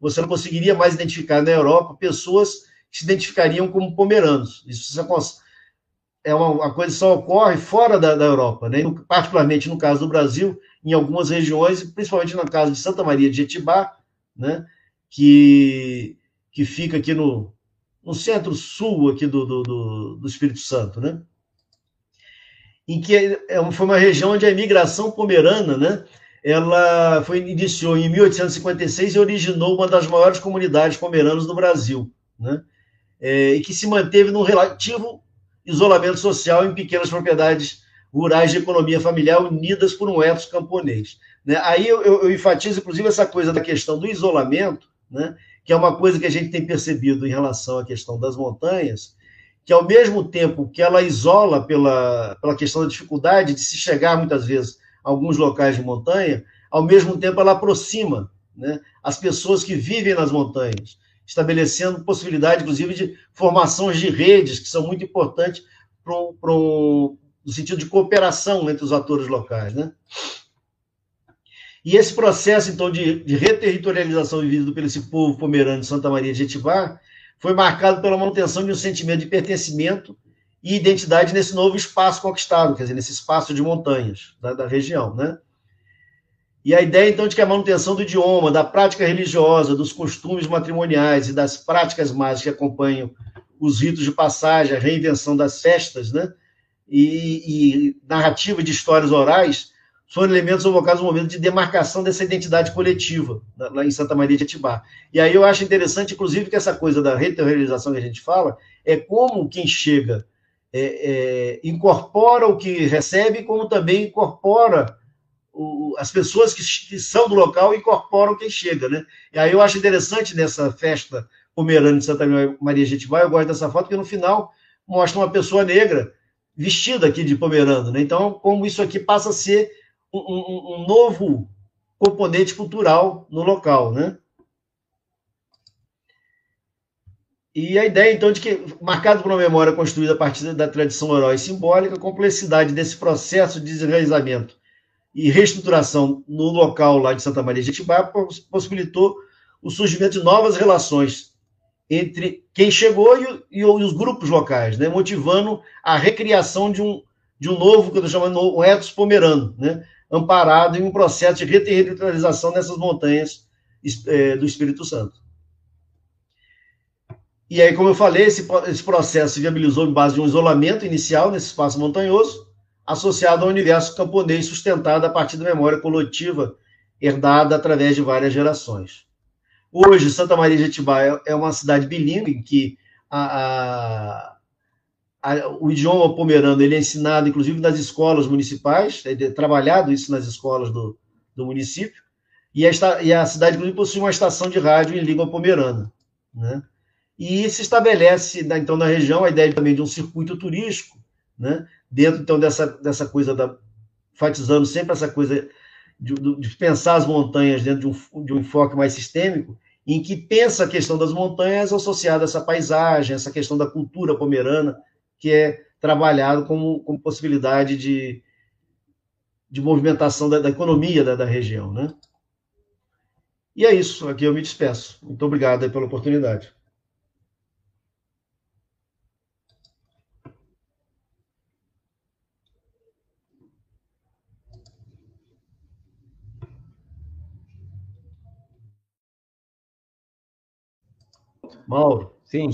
você não conseguiria mais identificar na Europa pessoas se identificariam como pomeranos. Isso é uma, uma coisa que só ocorre fora da, da Europa, né? Particularmente no caso do Brasil, em algumas regiões, principalmente no caso de Santa Maria de Jetibá, né? que, que fica aqui no, no centro-sul aqui do, do, do, do, Espírito Santo, né? em que é, é foi uma região onde a imigração pomerana, né? ela foi iniciou em 1856 e originou uma das maiores comunidades pomeranas do Brasil, né? É, e que se manteve num relativo isolamento social em pequenas propriedades rurais de economia familiar unidas por um ethos camponês. Né? Aí eu, eu, eu, enfatizo, inclusive, essa coisa da questão do isolamento, né? que é uma coisa que a gente tem percebido em relação à questão das montanhas, que ao mesmo tempo que ela isola pela, pela questão da dificuldade de se chegar muitas vezes a alguns locais de montanha, ao mesmo tempo ela aproxima né, as pessoas que vivem nas montanhas, estabelecendo possibilidade, inclusive, de formações de redes, que são muito importantes para no sentido de cooperação entre os atores locais. Né? E esse processo, então, de, de reterritorialização vivido pelo esse povo pomerano de Santa Maria de Jetibá foi marcado pela manutenção de um sentimento de pertencimento e identidade nesse novo espaço conquistado, quer dizer, nesse espaço de montanhas da, da região, né? E a ideia, então, de que a manutenção do idioma, da prática religiosa, dos costumes matrimoniais e das práticas mágicas que acompanham os ritos de passagem, a reinvenção das festas, né? E, e narrativa de histórias orais, foram elementos evocados no momento de demarcação dessa identidade coletiva, lá em Santa Maria de Atibá. E aí eu acho interessante, inclusive, que essa coisa da reterritorialização que a gente fala é como quem chega é, é, incorpora o que recebe, como também incorpora o, as pessoas que, que, são do local incorporam quem chega, né? E aí eu acho interessante nessa festa pomerana de Santa Maria de Jetibá, eu gosto dessa foto, que no final mostra uma pessoa negra vestida aqui de pomerano, né? Então, como isso aqui passa a ser um, um, um novo componente cultural no local, né? E a ideia, então, de que, marcado por uma memória construída a partir da tradição oral e simbólica, a complexidade desse processo de desenraizamento e reestruturação no local lá de Santa Maria de Jetibá possibilitou o surgimento de novas relações entre quem chegou e, e os grupos locais, né, motivando a recriação de um, de um novo, que eu estou chamando o ethos pomerano, né, amparado em um processo de reterritorialização nessas montanhas é, do Espírito Santo. E aí, como eu falei, esse, esse processo se viabilizou em base de um isolamento inicial nesse espaço montanhoso, associado ao universo camponês sustentado a partir da memória coletiva herdada através de várias gerações. Hoje, Santa Maria de Etibá é, é uma cidade bilíngue em que a, a, a, o idioma pomerano ele é ensinado, inclusive, nas escolas municipais, é, trabalhado isso nas escolas do, do município, e, esta, e a cidade, inclusive, possui uma estação de rádio em língua pomerana. Né? E se estabelece, então, na região, a ideia também de um circuito turístico, né? Dentro, então, dessa, dessa coisa, da, enfatizando sempre essa coisa de, de pensar as montanhas dentro de um, de um enfoque mais sistêmico, em que pensa a questão das montanhas associada a essa paisagem, essa questão da cultura pomerana, que é trabalhado como, como possibilidade de, de movimentação da, da economia da, da, região, né? E é isso, aqui eu me despeço. Muito obrigado pela oportunidade. Mauro. Sim.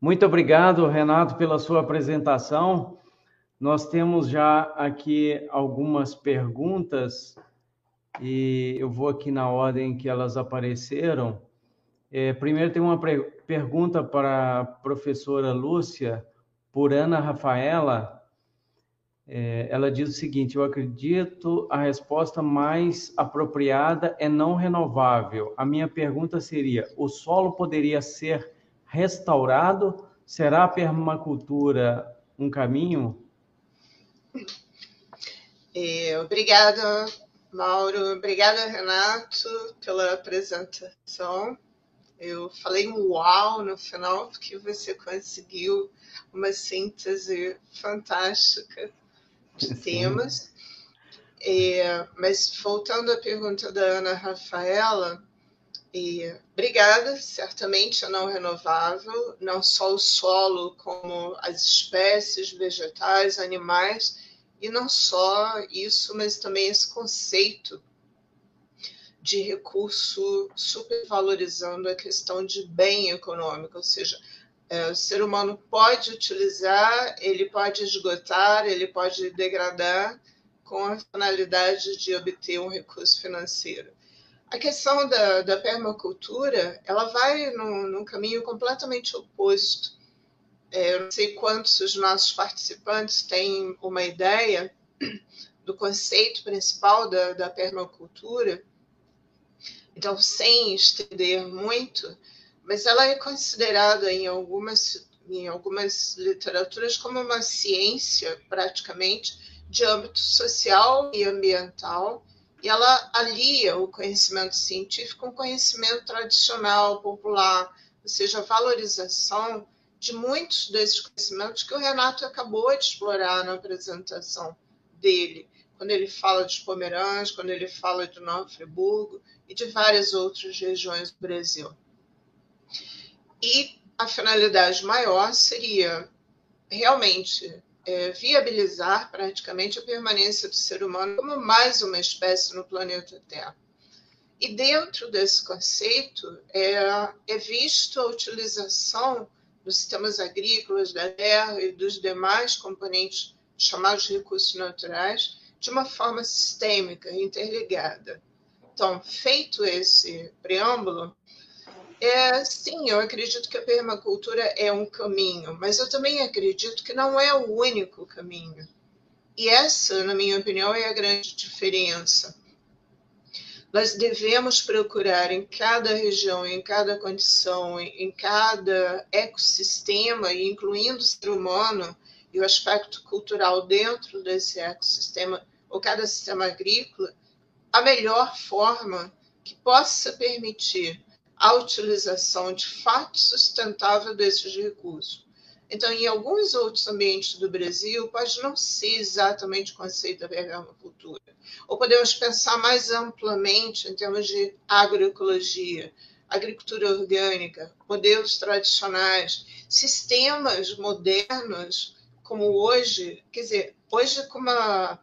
Muito obrigado, Renato, pela sua apresentação. Nós temos já aqui algumas perguntas e eu vou aqui na ordem que elas apareceram. É, primeiro tem uma pergunta para a professora Lúcia, por Ana Rafaela. É, ela diz o seguinte: Eu acredito a resposta mais apropriada é não renovável. A minha pergunta seria: o solo poderia ser restaurado? Será a permacultura um caminho? É, obrigada, Mauro. Obrigada, Renato, pela apresentação. Eu falei um uau no final, porque você conseguiu uma síntese fantástica de temas. Mas voltando à pergunta da Ana Rafaela, e, obrigada, certamente é não renovável, não só o solo, como as espécies vegetais, animais, e não só isso, mas também esse conceito de recurso supervalorizando a questão de bem econômico, ou seja, é, o ser humano pode utilizar, ele pode esgotar, ele pode degradar com a finalidade de obter um recurso financeiro. A questão da, da permacultura, ela vai num, num caminho completamente oposto. É, eu não sei quantos os nossos participantes têm uma ideia do conceito principal da, da permacultura. Então, sem estender muito, mas ela é considerada em algumas, em algumas literaturas como uma ciência, praticamente, de âmbito social e ambiental, e ela alia o conhecimento científico com o conhecimento tradicional, popular, ou seja, a valorização de muitos desses conhecimentos que o Renato acabou de explorar na apresentação dele, quando ele fala dos Pomerãs, quando ele fala de Nova Friburgo e de várias outras regiões do Brasil. E a finalidade maior seria realmente é, viabilizar praticamente a permanência do ser humano como mais uma espécie no planeta Terra. E dentro desse conceito é, é visto a utilização dos sistemas agrícolas, da terra e dos demais componentes chamados recursos naturais de uma forma sistêmica, interligada. Então, feito esse preâmbulo, é, sim, eu acredito que a permacultura é um caminho, mas eu também acredito que não é o único caminho. E essa, na minha opinião, é a grande diferença. Nós devemos procurar em cada região, em cada condição, em cada ecossistema, incluindo o ser humano e o aspecto cultural dentro desse ecossistema, ou cada sistema agrícola, a melhor forma que possa permitir a utilização de fato sustentável desses recursos. Então, em alguns outros ambientes do Brasil, pode não ser exatamente o conceito da permacultura. Ou podemos pensar mais amplamente em termos de agroecologia, agricultura orgânica, modelos tradicionais, sistemas modernos, como hoje, quer dizer, hoje com uma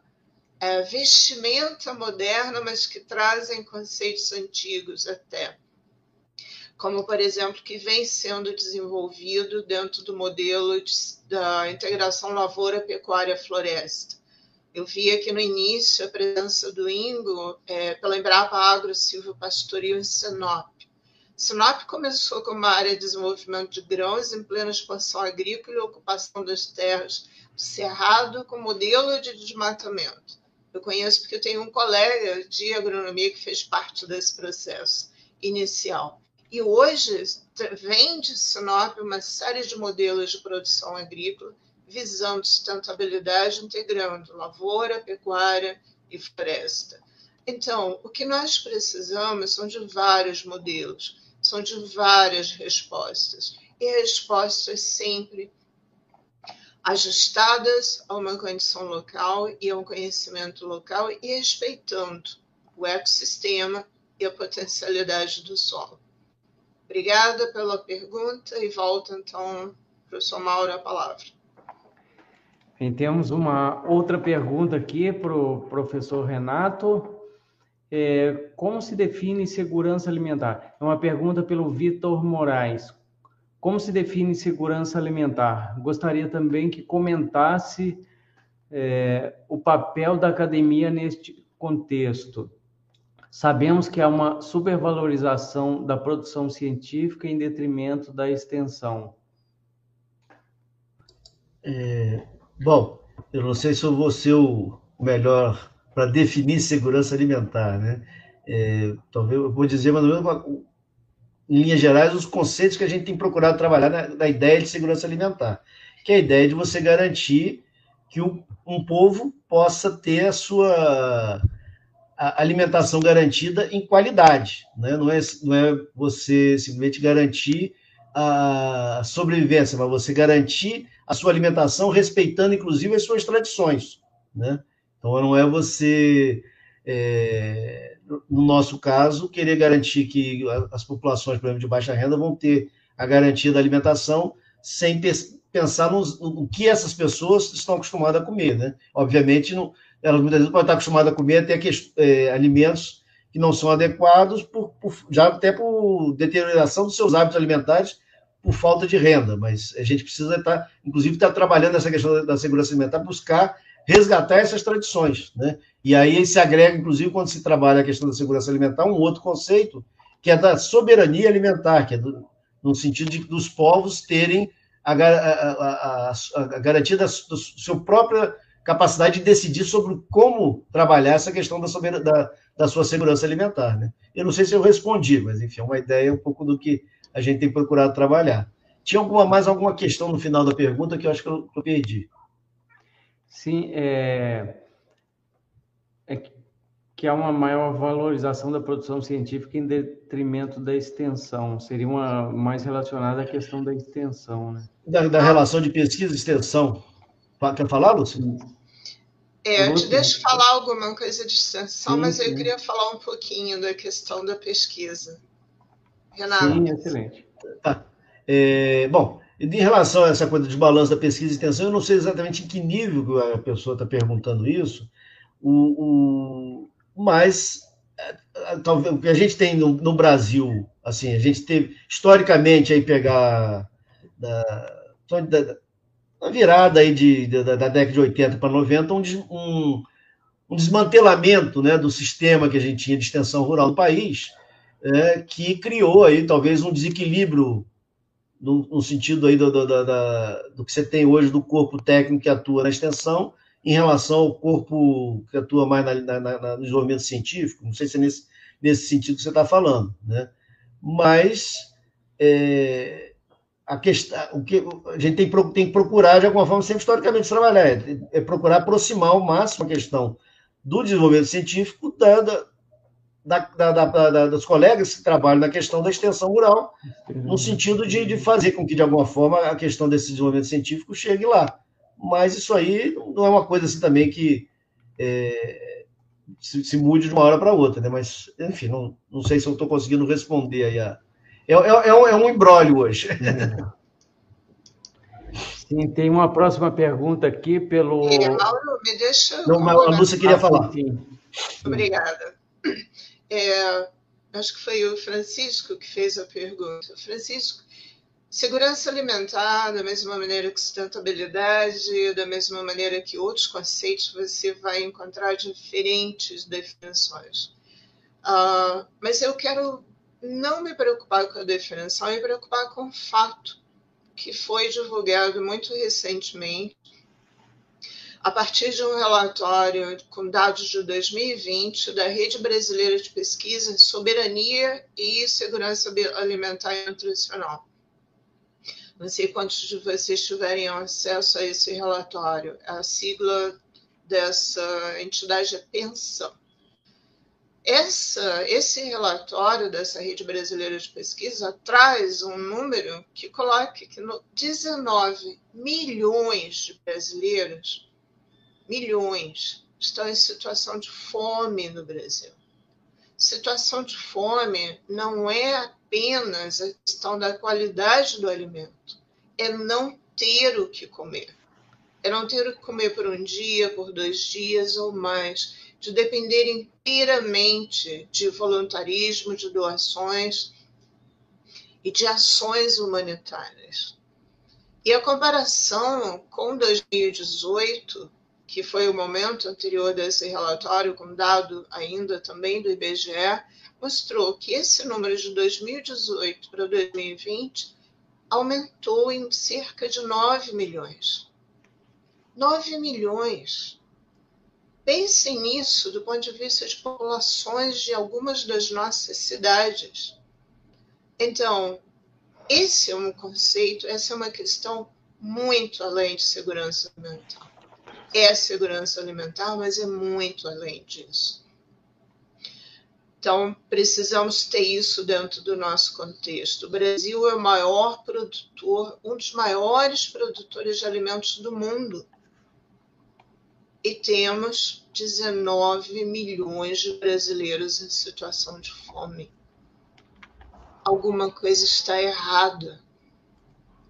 é, vestimenta moderna, mas que trazem conceitos antigos até como, por exemplo, que vem sendo desenvolvido dentro do modelo de, da integração lavoura-pecuária-floresta. Eu vi aqui no início a presença do Ingo é, pela Embrapa Agro Silvio Pastoril em Sinop. Sinop começou como uma área de desenvolvimento de grãos em plena expansão agrícola e ocupação das terras do Cerrado com modelo de desmatamento. Eu conheço porque eu tenho um colega de agronomia que fez parte desse processo inicial. E hoje vem de Sinop uma série de modelos de produção agrícola visando sustentabilidade, integrando lavoura, pecuária e floresta. Então, o que nós precisamos são de vários modelos, são de várias respostas, e respostas sempre ajustadas a uma condição local e a um conhecimento local e respeitando o ecossistema e a potencialidade do solo. Obrigada pela pergunta e volto então, professor Mauro, a palavra. E temos uma outra pergunta aqui para o professor Renato. É, como se define segurança alimentar? É uma pergunta pelo Vitor Moraes. como se define segurança alimentar? Gostaria também que comentasse é, o papel da academia neste contexto. Sabemos que há uma supervalorização da produção científica em detrimento da extensão. É, bom, eu não sei se eu vou ser o melhor para definir segurança alimentar, né? É, talvez eu vou dizer, mas em linhas gerais, os conceitos que a gente tem procurado trabalhar na, na ideia de segurança alimentar, que é a ideia de você garantir que um, um povo possa ter a sua a alimentação garantida em qualidade. Né? Não, é, não é você simplesmente garantir a sobrevivência, mas você garantir a sua alimentação respeitando, inclusive, as suas tradições. Né? Então, não é você, é, no nosso caso, querer garantir que as populações, por exemplo, de baixa renda vão ter a garantia da alimentação sem pensar no, no que essas pessoas estão acostumadas a comer. Né? Obviamente, não, elas muitas vezes podem estar acostumadas a comer até que, é, alimentos que não são adequados, por, por, já até por deterioração dos seus hábitos alimentares, por falta de renda. Mas a gente precisa estar, inclusive, estar trabalhando nessa questão da, segurança alimentar, buscar resgatar essas tradições. Né? E aí se agrega, inclusive, quando se trabalha a questão da segurança alimentar, um outro conceito, que é da soberania alimentar, que é do, no sentido de dos povos terem a, a, a, a garantia da, da sua própria capacidade de decidir sobre como trabalhar essa questão da, da, da sua segurança alimentar. Né? Eu não sei se eu respondi, mas enfim, é uma ideia um pouco do que a gente tem procurado trabalhar. Tinha alguma, mais alguma questão no final da pergunta que eu acho que eu, que eu perdi? Sim, é, é que há uma maior valorização da produção científica em detrimento da extensão. Seria uma mais relacionada à questão da extensão, né? Da, da relação de pesquisa e extensão. Quer falar, Lúcia? É, eu te deixo falar alguma coisa de extensão, sim, mas eu queria falar um pouquinho da questão da pesquisa. Renato? Sim, excelente. Tá. É, bom, em relação a essa coisa de balanço da pesquisa e extensão, eu não sei exatamente em que nível a pessoa está perguntando isso, o, o, mas é, talvez o que a gente tem no, no, Brasil, assim, a gente teve historicamente aí pegar da, da, na virada aí de, da, da, década de 80 para 90, um, um, um, desmantelamento né, do sistema que a gente tinha de extensão rural no país, é, que criou aí talvez um desequilíbrio no, no sentido aí do, do, do, do, que você tem hoje do corpo técnico que atua na extensão em relação ao corpo que atua mais na, na, na, no desenvolvimento científico, não sei se é nesse, nesse sentido que você está falando, né? mas é, a questão, o que a gente tem, tem que procurar, de alguma forma, sempre historicamente trabalhar, é, é procurar aproximar ao máximo a questão do desenvolvimento científico da, da, da, da, dos colegas que trabalham na questão da extensão rural, no sentido de, de fazer com que, de alguma forma, a questão desse desenvolvimento científico chegue lá. Mas isso aí não é uma coisa assim também que é, se, se, mude de uma hora para outra, né? Mas, enfim, não, não sei se eu estou conseguindo responder aí a, é, é, é, um, é um embrólio hoje. Sim, tem uma próxima pergunta aqui pelo. Mauro, me deixa. Não, a Lúcia queria falar. Sim. Obrigada. É, acho que foi o Francisco que fez a pergunta. Francisco, segurança alimentar, da mesma maneira que sustentabilidade, da mesma maneira que outros conceitos, você vai encontrar diferentes definições. Uh, mas eu quero não me preocupar com a definição, me preocupar com o fato que foi divulgado muito recentemente, a partir de um relatório com dados de 2020 da Rede Brasileira de Pesquisa Soberania e Segurança Alimentar e Nutricional. Não sei quantos de vocês tiverem acesso a esse relatório. A sigla dessa entidade é Pensão. Essa, esse relatório dessa rede brasileira de pesquisa traz um número que coloca que 19 milhões de brasileiros, milhões, estão em situação de fome no Brasil. Situação de fome não é apenas a questão da qualidade do alimento, é não ter o que comer. É não ter o que comer por um dia, por dois dias ou mais de depender inteiramente de voluntarismo, de doações. e de ações humanitárias. E a comparação com 2018, que foi o momento anterior desse relatório, com dado ainda também do IBGE, mostrou que esse número de 2018 para 2020 aumentou em cerca de 9 milhões. 9 milhões. Pensem nisso do ponto de vista de populações de algumas das nossas cidades. Então, esse é um conceito, essa é uma questão muito além de segurança alimentar. É segurança alimentar, mas é muito além disso. Então, precisamos ter isso dentro do nosso contexto. O Brasil é o maior produtor, um dos maiores produtores de alimentos do mundo. E temos 19 milhões de brasileiros em situação de fome. Alguma coisa está errada.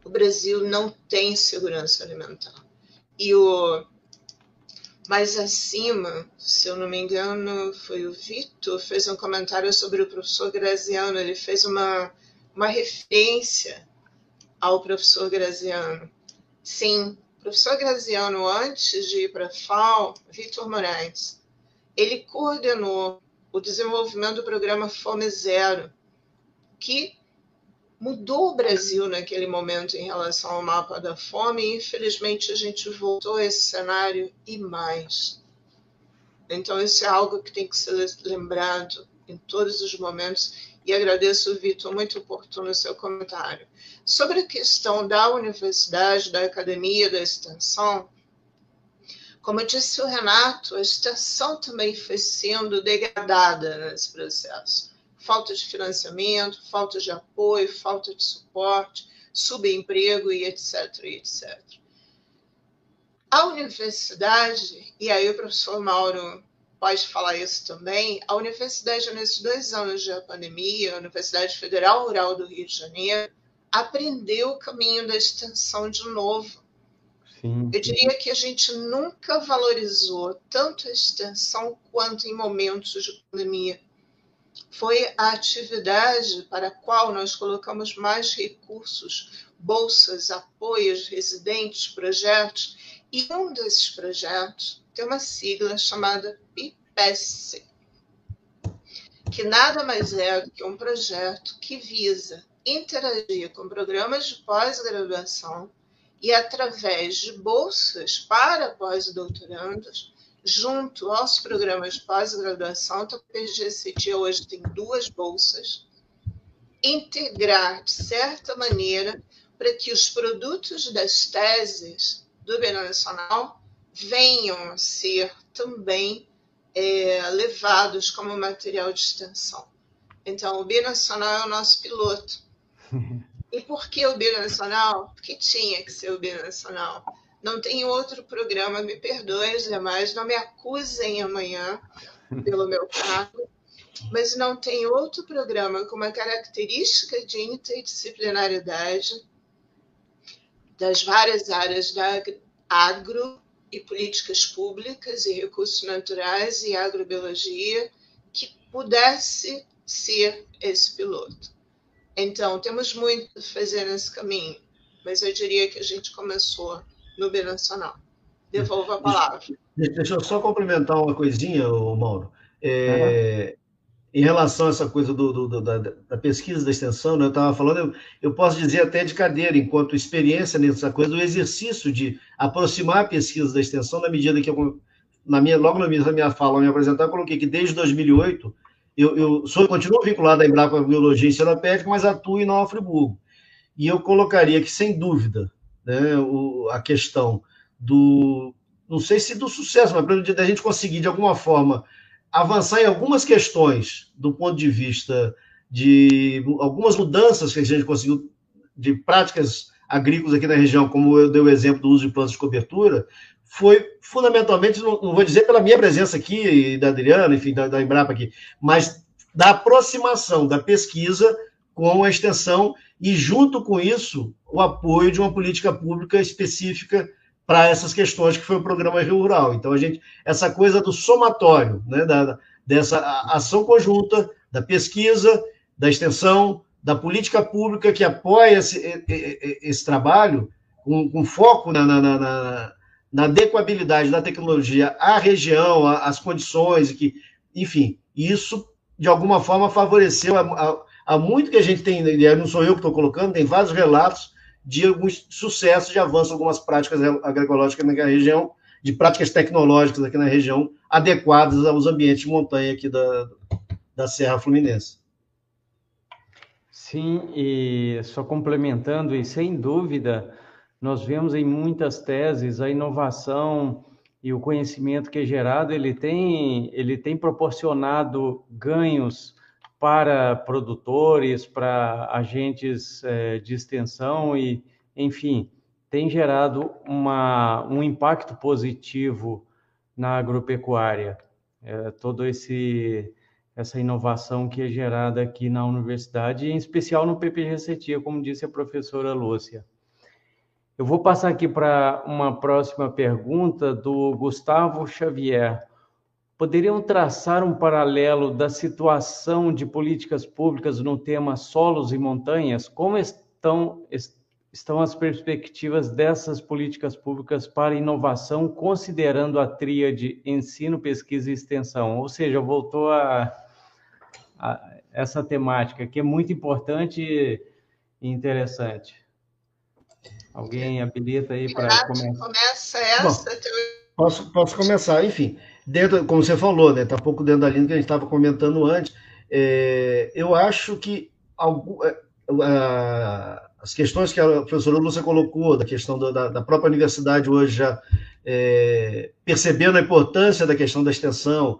O Brasil não tem segurança alimentar. E o mais acima, se eu não me engano, foi o Vitor, fez um comentário sobre o professor Graziano. Ele fez uma, uma referência ao professor Graziano. Sim, professor Graziano, antes de ir para a FAO, Vitor Moraes, ele coordenou o desenvolvimento do programa Fome Zero, que mudou o Brasil naquele momento em relação ao mapa da fome, e infelizmente a gente voltou a esse cenário e mais. Então, isso é algo que tem que ser lembrado em todos os momentos, e agradeço, Vitor, muito oportuno o seu comentário. Sobre a questão da universidade, da academia, da extensão, como disse o Renato, a extensão também foi sendo degradada nesse processo falta de financiamento, falta de apoio, falta de suporte, subemprego e etc, etc. A universidade, e aí o professor Mauro pode falar isso também, a universidade, nesses dois anos de pandemia, a Universidade Federal Rural do Rio de Janeiro, aprendeu o caminho da extensão de novo. Sim. Eu diria que a gente nunca valorizou tanto a extensão quanto em momentos de pandemia foi a atividade para a qual nós colocamos mais recursos, bolsas, apoios, residentes, projetos, e um desses projetos tem uma sigla chamada PIPES, que nada mais é do que um projeto que visa interagir com programas de pós-graduação e, através de bolsas para pós-doutorandos, junto aos programas de pós-graduação, então, o PGCT hoje tem duas bolsas, integrar, de certa maneira, para que os produtos das teses do Bem Nacional venham a ser também é, levados como material de extensão. Então, o Binacional é o nosso piloto. E por que o Binacional? Porque tinha que ser o Binacional não tem outro programa, me perdoem demais, não me acusem amanhã pelo meu cargo, mas não tem outro programa com uma característica de interdisciplinaridade das várias áreas da agro e políticas públicas e recursos naturais e agrobiologia que pudesse ser esse piloto. Então, temos muito a fazer nesse caminho, mas eu diria que a gente começou no binacional. Devolvo a palavra. Deixa eu só complementar uma coisinha, Mauro. É, uhum. Em relação a essa coisa do, do, da, da, pesquisa da extensão, né, eu estava falando, eu, eu, posso dizer até de cadeira, enquanto experiência nessa coisa, do exercício de aproximar a pesquisa da extensão, na medida que eu, na minha, logo na minha fala, ao me apresentar, eu coloquei que desde 2008 eu, eu sou, continuo vinculado à Embrapa Biologia e Serapédica, mas atuo em Nova Friburgo. E eu colocaria que, sem dúvida, né, o, a questão do, não sei se do sucesso, mas da gente conseguir, de alguma forma, avançar em algumas questões do ponto de vista de algumas mudanças que a gente conseguiu de práticas agrícolas aqui na região, como eu dei o exemplo do uso de plantas de cobertura, foi fundamentalmente, não, vou dizer pela minha presença aqui, da Adriana, enfim, da, da Embrapa aqui, mas da aproximação da pesquisa com a extensão e, junto com isso, o apoio de uma política pública específica para essas questões, que foi o programa Rio Rural. Então, a gente, essa coisa do somatório, né, da, dessa ação conjunta, da pesquisa, da extensão, da política pública que apoia esse, esse trabalho, com, com foco na, na, na, na, adequabilidade da tecnologia à região, às condições, que, enfim, isso, de alguma forma, favoreceu a, muito que a gente tem, não sou eu que estou colocando, tem vários relatos de alguns sucessos de avanço, algumas práticas agroecológicas na região, de práticas tecnológicas aqui na região, adequadas aos ambientes de montanha aqui da, da Serra Fluminense. Sim, e só complementando, e sem dúvida, nós vemos em muitas teses a inovação e o conhecimento que é gerado, ele tem, ele tem proporcionado ganhos para produtores, para agentes é, de extensão e, enfim, tem gerado uma, um impacto positivo na agropecuária. É, todo esse essa inovação que é gerada aqui na universidade, em especial no PPG como disse a professora Lúcia. Eu vou passar aqui para uma próxima pergunta do Gustavo Xavier. Poderiam traçar um paralelo da situação de políticas públicas no tema solos e montanhas? Como estão, estão as perspectivas dessas políticas públicas para inovação, considerando a tríade ensino, pesquisa e extensão? Ou seja, voltou a a, essa temática, que é muito importante e interessante. Alguém habilita aí para começar? Começa essa. Bom, posso, posso começar, enfim. Dentro, como você falou, né? Está um pouco dentro da linha que a gente estava comentando antes. É, eu acho que algum, é, as questões que a professora Lúcia colocou, da questão da, da própria universidade hoje já é, percebendo a importância da questão da extensão,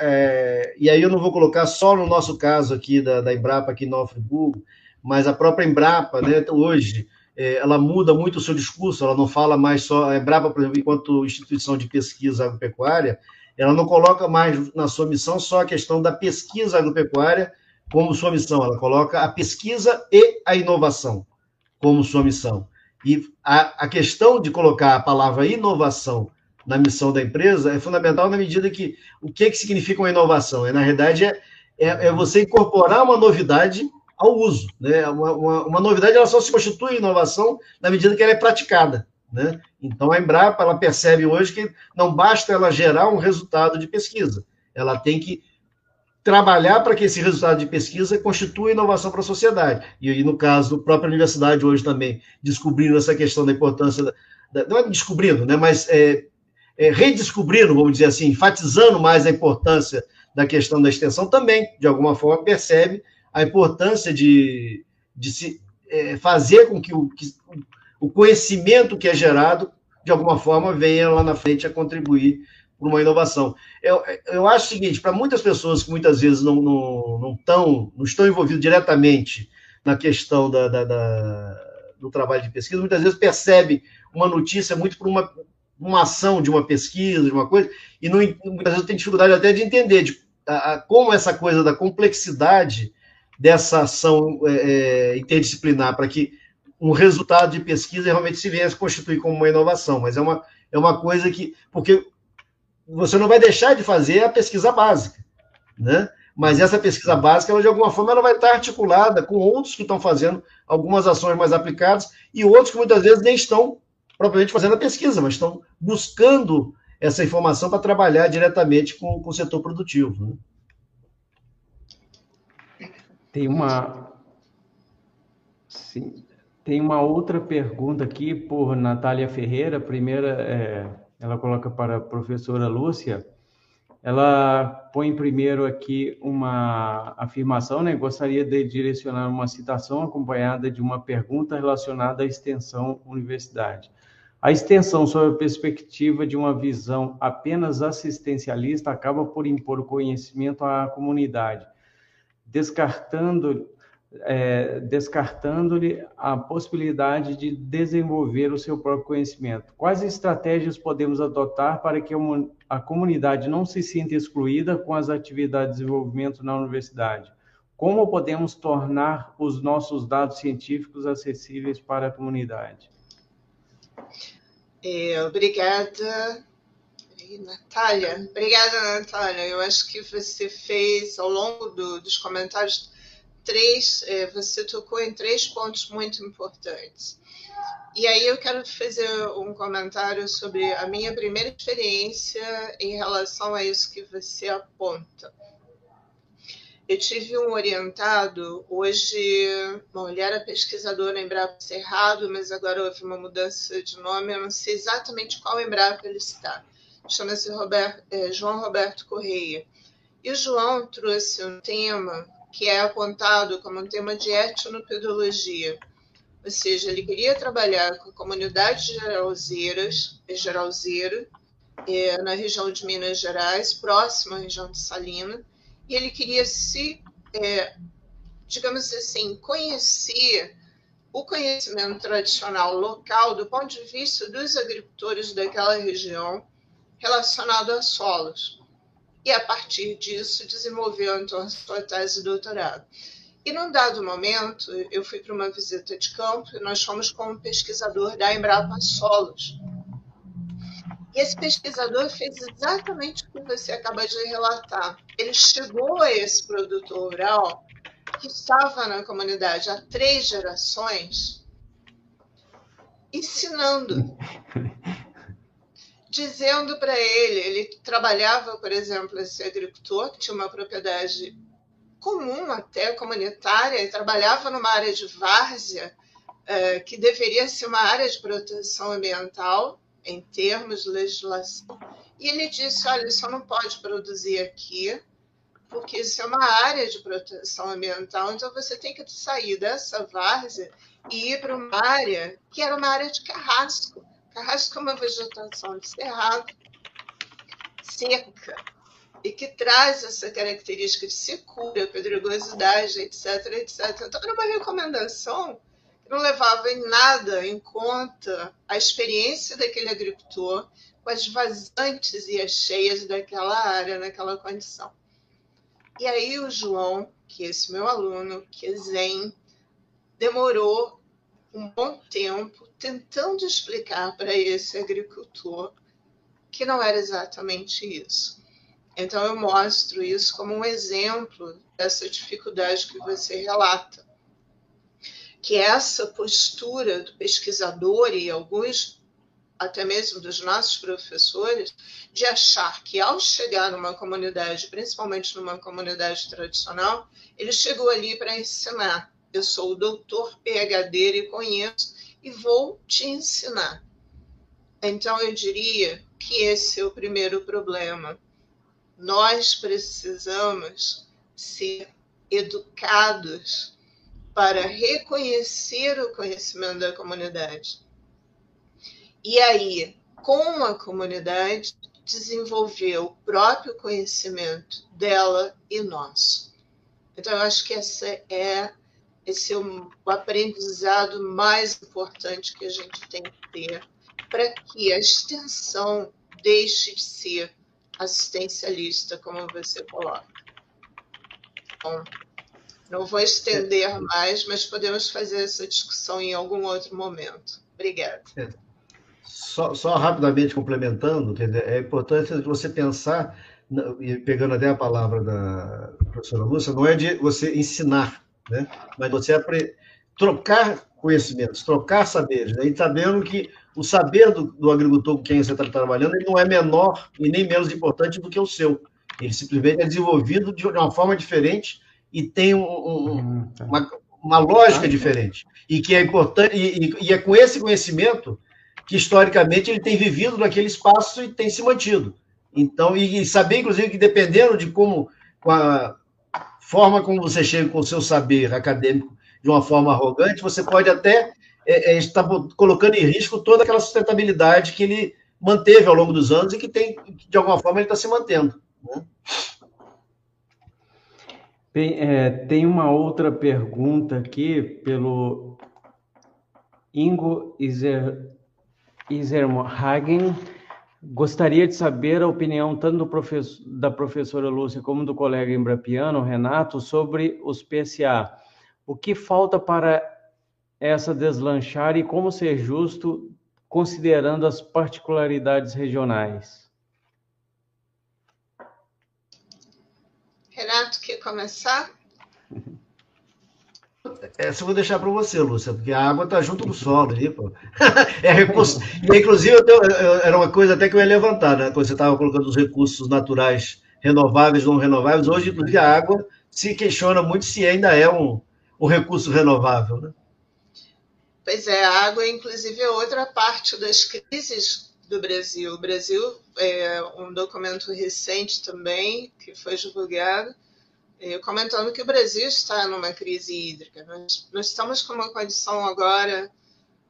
é, e aí eu não vou colocar só no nosso caso aqui da, da Embrapa aqui em Nova Friburgo, mas a própria Embrapa, né, hoje, ela muda muito o seu discurso, ela não fala mais só, a Embrapa, por exemplo, enquanto instituição de pesquisa agropecuária, ela não coloca mais na sua missão só a questão da pesquisa agropecuária como sua missão, ela coloca a pesquisa e a inovação como sua missão. E a, a questão de colocar a palavra inovação na missão da empresa é fundamental na medida que o que, que significa uma inovação? É, na realidade, é, é, é você incorporar uma novidade ao uso. Né? Uma, uma, uma, novidade ela só se constitui inovação na medida que ela é praticada. Né? Então, a Embrapa ela percebe hoje que não basta ela gerar um resultado de pesquisa, ela tem que trabalhar para que esse resultado de pesquisa constitua inovação para a sociedade. E, e no caso da própria universidade hoje também, descobrindo essa questão da importância, da, da, não é descobrindo, né, mas é, é, redescobrindo, vamos dizer assim, enfatizando mais a importância da questão da extensão, também, de alguma forma, percebe a importância de, de se é, fazer com que o, que o conhecimento que é gerado, de alguma forma, venha lá na frente a contribuir para uma inovação. Eu, eu acho o seguinte, para muitas pessoas que muitas vezes não, não, não, tão, não estão envolvidas diretamente na questão da, da, da, do trabalho de pesquisa, muitas vezes percebem uma notícia muito por uma, uma ação de uma pesquisa, de uma coisa, e não, muitas vezes tem dificuldade até de entender de, a, a, como essa coisa da complexidade dessa ação é, é, interdisciplinar para que um resultado de pesquisa realmente se venha a constituir como uma inovação, mas é uma, é uma coisa que. Porque você não vai deixar de fazer a pesquisa básica, né? Mas essa pesquisa básica, ela, de alguma forma, ela vai estar articulada com outros que estão fazendo algumas ações mais aplicadas e outros que muitas vezes nem estão propriamente fazendo a pesquisa, mas estão buscando essa informação para trabalhar diretamente com, com o setor produtivo. Né? Tem uma. Sim, tem uma outra pergunta aqui por Natália Ferreira. Primeira, é, ela coloca para a professora Lúcia. Ela põe primeiro aqui uma afirmação, né? Gostaria de direcionar uma citação acompanhada de uma pergunta relacionada à extensão universidade. A extensão sob a perspectiva de uma visão apenas assistencialista acaba por impor o conhecimento à comunidade, descartando é, descartando-lhe a possibilidade de desenvolver o seu próprio conhecimento. Quais estratégias podemos adotar para que a comunidade não se sinta excluída com as atividades de desenvolvimento na universidade? Como podemos tornar os nossos dados científicos acessíveis para a comunidade? É, obrigada. Natália, obrigada, Natália. Eu acho que você fez, ao longo do, dos comentários, três, é, você tocou em três pontos muito importantes. E aí eu quero fazer um comentário sobre a minha primeira experiência em relação a isso que você aponta. Eu tive um orientado, hoje, bom, ele era pesquisador na Embrapa Cerrado, mas agora houve uma mudança de nome, eu não sei exatamente qual Embrapa ele está. Chama-se é, João Roberto Correia. E o João trouxe um tema que é apontado como um tema de etnopedologia ou seja, ele queria trabalhar com a comunidade de geralzeiras, geralzeira, é, na região de Minas Gerais, próxima à região de Salina, e ele queria se, é, digamos assim, conhecer o conhecimento tradicional local do ponto de vista dos agricultores daquela região relacionado a solos. E, a partir disso, desenvolveu então a sua tese de doutorado. E num dado momento, eu fui para uma visita de campo e nós fomos com um pesquisador da Embrapa Solos. E esse pesquisador fez exatamente o que você acaba de relatar. Ele chegou a esse produtor rural que estava na comunidade há três gerações, ensinando, dizendo para ele, ele trabalhava, por exemplo, esse agricultor que tinha uma propriedade comum até comunitária e trabalhava numa área de várzea é, que deveria ser uma área de proteção ambiental em termos de legislação. E ele disse: olha, só não pode produzir aqui, porque isso é uma área de proteção ambiental, então você tem que sair dessa várzea e ir para uma área que era uma área de carrasco. Carrasco é uma vegetação de cerrado, seca, e que traz essa característica de secura, pedregosidade, etc, etc. Então, era uma recomendação que não levava em nada em conta a experiência daquele agricultor com as vazantes e as cheias daquela área, naquela condição. E aí o João, que é esse meu aluno, que é zen, demorou um bom tempo tentando explicar para esse agricultor que não era exatamente isso. Então, eu mostro isso como um exemplo dessa dificuldade que você relata. Que essa postura do pesquisador e alguns, até mesmo dos nossos professores, de achar que ao chegar numa comunidade, principalmente numa comunidade tradicional, ele chegou ali para ensinar. Eu sou o doutor PHD e conheço e vou te ensinar. Então, eu diria que esse é o primeiro problema nós precisamos ser educados para reconhecer o conhecimento da comunidade. E aí, com a comunidade, desenvolver o próprio conhecimento dela e nosso. Então, eu acho que essa é, esse é o aprendizado mais importante que a gente tem que ter para que a extensão deixe de ser assistencialista, como você coloca. Bom, não vou estender mais, mas podemos fazer essa discussão em algum outro momento. Obrigada. É. Só, só, rapidamente complementando, é importante você pensar, pegando até a palavra da professora Lúcia, não é de você ensinar, né? mas você trocar conhecimentos, trocar saberes, né? e sabendo que o saber do, do agricultor com quem você está trabalhando ele não é menor e nem menos importante do que o seu. Ele simplesmente é desenvolvido de uma forma diferente e tem um, um, uhum, tá. uma, uma, lógica diferente. E que é importante, e, e, é com esse conhecimento que historicamente ele tem vivido naquele espaço e tem se mantido. Então, e, e saber, inclusive, que dependendo de como, com a forma como você chega com o seu saber acadêmico de uma forma arrogante, você pode até é, é, está colocando em risco toda aquela sustentabilidade que ele manteve ao longo dos anos e que tem, de alguma forma, ele está se mantendo. Né? Bem, é, tem uma outra pergunta aqui pelo Ingo Iser, Iserhagen. Gostaria de saber a opinião tanto professor, da professora Lúcia como do colega embrapiano, Renato, sobre os PSA. O que falta para essa deslanchar e como ser justo considerando as particularidades regionais? Renato, quer começar? Essa eu vou deixar para você, Lúcia, porque a água está junto do solo ali, pô. É recurso. Inclusive, eu tenho, eu, era uma coisa até que eu ia levantar, né? Quando você estava colocando os recursos naturais renováveis, não renováveis, hoje, inclusive, a água se questiona muito se ainda é um, um recurso renovável, né? Pois é, a água, inclusive, é outra parte das crises do Brasil. O Brasil, é um documento recente também, que foi divulgado, comentando que o Brasil está numa crise hídrica. Nós, nós estamos com uma condição agora,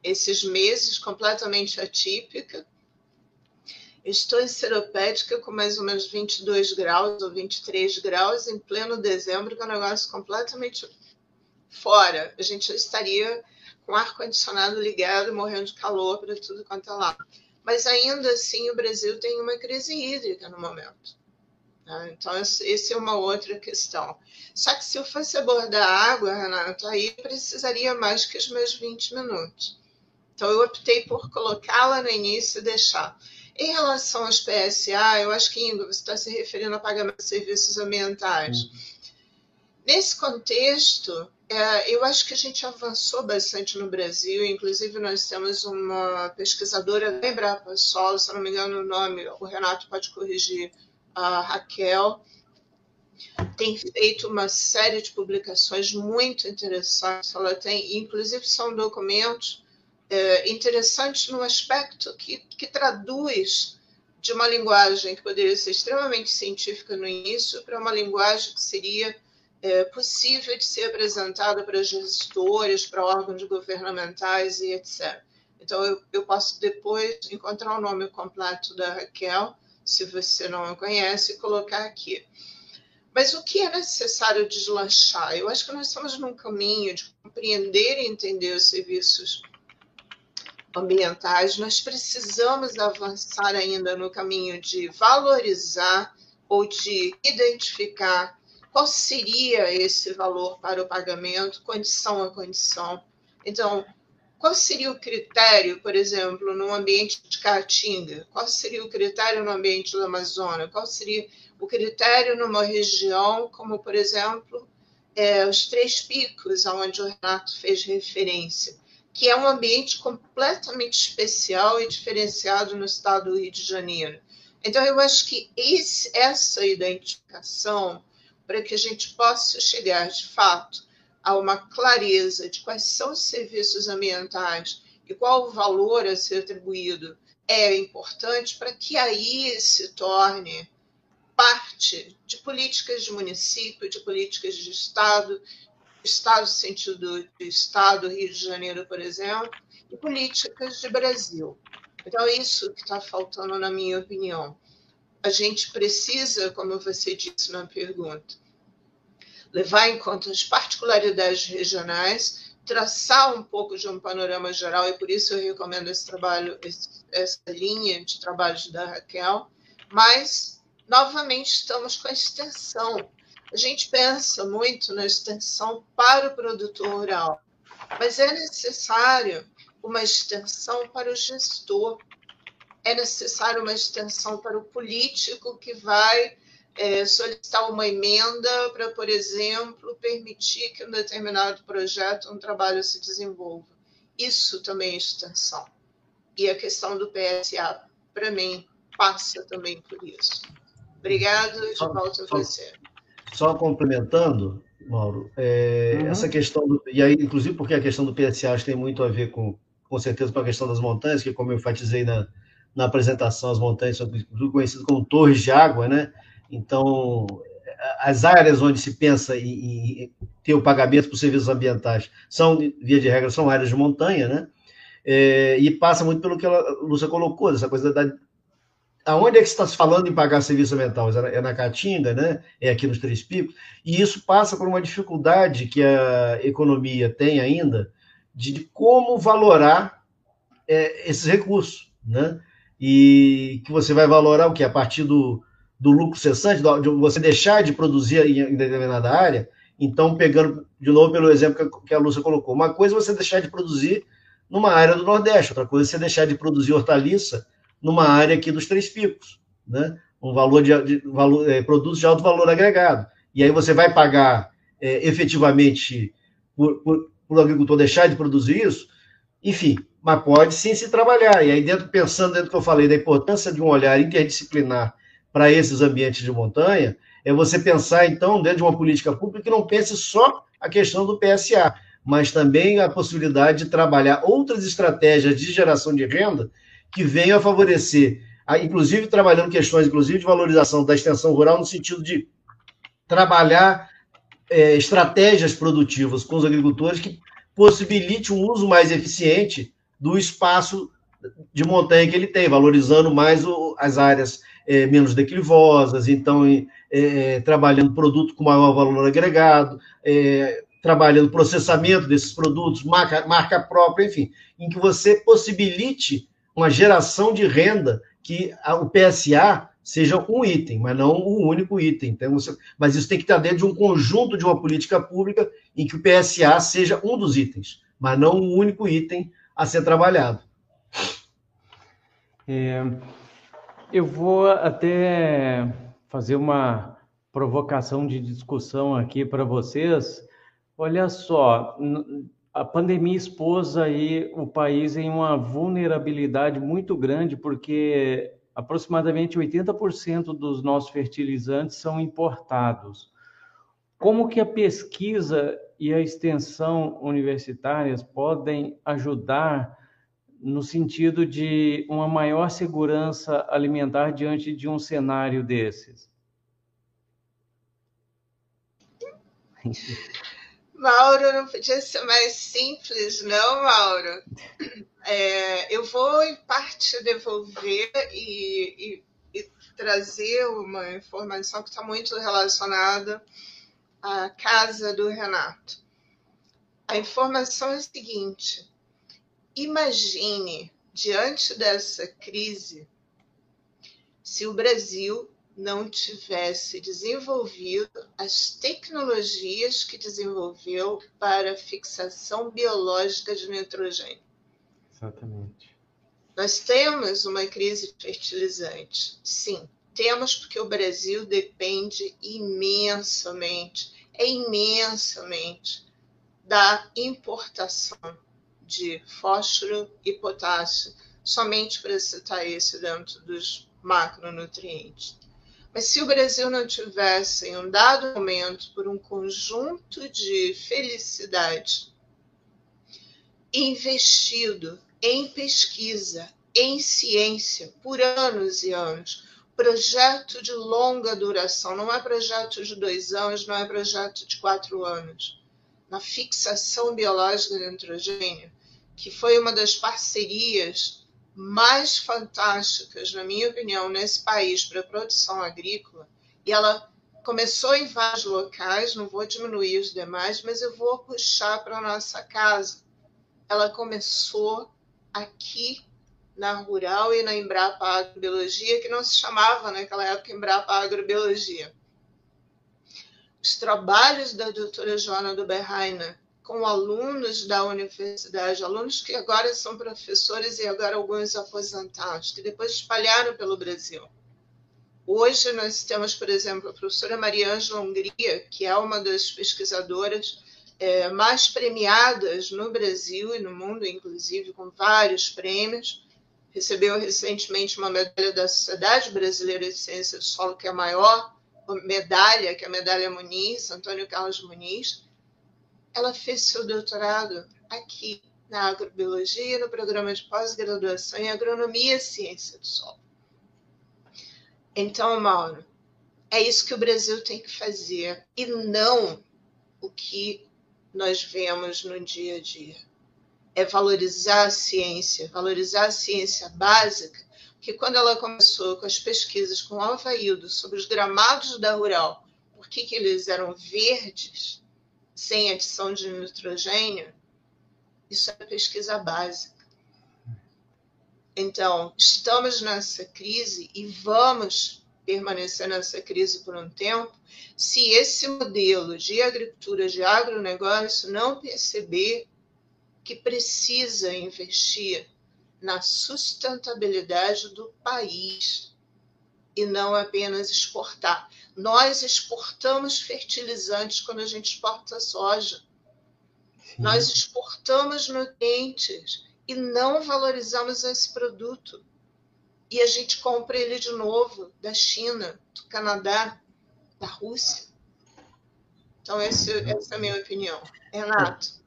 esses meses, completamente atípica. Estou em Seropédica com mais ou menos 22 graus ou 23 graus em pleno dezembro, que é um negócio completamente fora. A gente estaria com ar-condicionado ligado, morrendo de calor para tudo quanto é lá. Mas ainda assim, o Brasil tem uma crise hídrica no momento. Né? Então, essa é uma outra questão. Só que se eu fosse abordar a água, Renato, aí precisaria mais que os meus 20 minutos. Então, eu optei por colocá-la no início e deixar. Em relação aos PSA, eu acho que, Ingo, você está se referindo a pagamento de serviços ambientais. Uhum. Nesse contexto, é, eu acho que a gente avançou bastante no Brasil, inclusive nós temos uma pesquisadora da Embrapa Solo, se não me engano o nome, o Renato pode corrigir, a Raquel, tem feito uma série de publicações muito interessantes. Ela tem, inclusive, são documentos é, interessantes no aspecto que, que traduz de uma linguagem que poderia ser extremamente científica no início para uma linguagem que seria é, possível de ser apresentada para gestores, para órgãos governamentais e etc. Então, eu, eu posso depois encontrar o nome completo da Raquel, se você não a conhece, colocar aqui. Mas o que é necessário deslanchar? Eu acho que nós estamos num caminho de compreender e entender os serviços ambientais. Nós precisamos avançar ainda no caminho de valorizar ou de identificar qual seria esse valor para o pagamento, condição a condição. Então, qual seria o critério, por exemplo, no ambiente de Caatinga? Qual seria o critério no ambiente do Amazonas? Qual seria o critério numa região como, por exemplo, é, os Três Picos, onde o Renato fez referência, que é um ambiente completamente especial e diferenciado no estado do Rio de Janeiro. Então, eu acho que esse, essa identificação para que a gente possa chegar, de fato, a uma clareza de quais são os serviços ambientais e qual o valor a ser atribuído é importante para que aí se torne parte de políticas de município, de políticas de Estado, Estado no sentido de Estado, Rio de Janeiro, por exemplo, e políticas de Brasil. Então, é isso que está faltando, na minha opinião a gente precisa, como você disse na pergunta, levar em conta as particularidades regionais, traçar um pouco de um panorama geral, e por isso eu recomendo esse trabalho, essa linha de trabalhos da Raquel, mas, novamente, estamos com a extensão. A gente pensa muito na extensão para o produtor rural, mas é necessário uma extensão para o gestor, é necessário uma extensão para o político que vai é, solicitar uma emenda para, por exemplo, permitir que um determinado projeto, um trabalho se desenvolva. Isso também é extensão. E a questão do PSA, para mim, passa também por isso. Obrigado, de volta a você. Só complementando, Mauro, é, uhum. essa questão, do, e aí, inclusive porque a questão do PSA tem muito a ver com, com certeza, com a questão das montanhas, que como eu enfatizei na, na apresentação, as montanhas são conhecidas como torres de água, né? Então, as áreas onde se pensa em, ter o pagamento por serviços ambientais são, via de regra, são áreas de montanha, né? É, e passa muito pelo que a Lúcia colocou, essa coisa da. Aonde é que está se falando em pagar serviço ambiental? É na Caatinga, né? É aqui nos Três Picos. E isso passa por uma dificuldade que a economia tem ainda de, de como valorar é, esses recursos, né? e que você vai valorar o que? A partir do, do lucro cessante, de você deixar de produzir em determinada área. Então, pegando de novo pelo exemplo que a Lúcia colocou, uma coisa é você deixar de produzir numa área do Nordeste, outra coisa é você deixar de produzir hortaliça numa área aqui dos Três Picos, né? Um valor de, de valor, é, produtos de alto valor agregado. E aí você vai pagar é, efetivamente por, o agricultor deixar de produzir isso, enfim, mas pode sim se trabalhar. E aí, dentro, pensando dentro do que eu falei, da importância de um olhar interdisciplinar para esses ambientes de montanha, é você pensar, então, dentro de uma política pública que não pense só a questão do PSA, mas também a possibilidade de trabalhar outras estratégias de geração de renda que venham a favorecer, inclusive trabalhando questões, inclusive de valorização da extensão rural no sentido de trabalhar é, estratégias produtivas com os agricultores que possibilite um uso mais eficiente do espaço de montanha que ele tem, valorizando mais o, as áreas é, menos declivosas, então é, trabalhando produto com maior valor agregado, é, trabalhando processamento desses produtos, marca, marca própria, enfim, em que você possibilite uma geração de renda que a, o PSA seja um item, mas não o único item. Então, você, mas isso tem que estar dentro de um conjunto de uma política pública em que o PSA seja um dos itens, mas não o único item a ser trabalhado. É, eu vou até fazer uma provocação de discussão aqui para vocês. Olha só, a pandemia expôs aí o país em uma vulnerabilidade muito grande, porque aproximadamente 80% dos nossos fertilizantes são importados. Como que a pesquisa e a extensão universitárias podem ajudar no sentido de uma maior segurança alimentar diante de um cenário desses? Mauro, não podia ser mais simples, não, Mauro? É, eu vou, em parte, devolver e, e, e trazer uma informação que está muito relacionada à casa do Renato. A informação é a seguinte: imagine, diante dessa crise, se o Brasil não tivesse desenvolvido as tecnologias que desenvolveu para fixação biológica de nitrogênio. Exatamente. Nós temos uma crise fertilizante. Sim, temos porque o Brasil depende imensamente, é imensamente, da importação de fósforo e potássio, somente para citar esse dentro dos macronutrientes. Mas se o Brasil não tivesse, em um dado momento, por um conjunto de felicidade, investido em pesquisa, em ciência, por anos e anos, projeto de longa duração, não é projeto de dois anos, não é projeto de quatro anos, na fixação biológica de nitrogênio, que foi uma das parcerias mais fantásticas, na minha opinião, nesse país para produção agrícola, e ela começou em vários locais, não vou diminuir os demais, mas eu vou puxar para a nossa casa. Ela começou aqui na Rural e na Embrapa Agrobiologia, que não se chamava naquela época Embrapa Agrobiologia. Os trabalhos da doutora Joana do Berraina com alunos da universidade, alunos que agora são professores e agora alguns aposentados, que depois espalharam pelo Brasil. Hoje nós temos, por exemplo, a professora Maria Ângela Hungria, que é uma das pesquisadoras é, mais premiadas no Brasil e no mundo, inclusive, com vários prêmios. Recebeu recentemente uma medalha da Sociedade Brasileira de Ciência do Solo, que é a maior medalha, que é a medalha Muniz, Antônio Carlos Muniz ela fez seu doutorado aqui na agrobiologia, no programa de pós-graduação em agronomia e ciência do solo. Então, Mauro, é isso que o Brasil tem que fazer e não o que nós vemos no dia a dia. É valorizar a ciência, valorizar a ciência básica, que quando ela começou com as pesquisas com Alvaildo sobre os gramados da rural, por que, que eles eram verdes, sem adição de nitrogênio, isso é pesquisa básica. Então, estamos nessa crise e vamos permanecer nessa crise por um tempo se esse modelo de agricultura, de agronegócio, não perceber que precisa investir na sustentabilidade do país e não apenas exportar. Nós exportamos fertilizantes quando a gente exporta soja. Sim. Nós exportamos nutrientes e não valorizamos esse produto. E a gente compra ele de novo da China, do Canadá, da Rússia. Então, esse, essa é a minha opinião. Renato.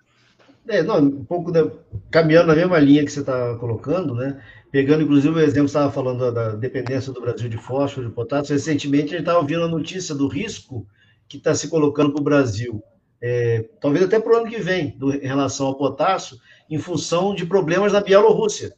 É, não, um pouco da, caminhando na mesma linha que você está colocando, né? Pegando, inclusive, o exemplo que você estava falando da, da, dependência do Brasil de fósforo, de potássio. Recentemente, a gente estava ouvindo a notícia do risco que está se colocando para o Brasil, é, talvez até para o ano que vem, do, em relação ao potássio, em função de problemas na Bielorrússia,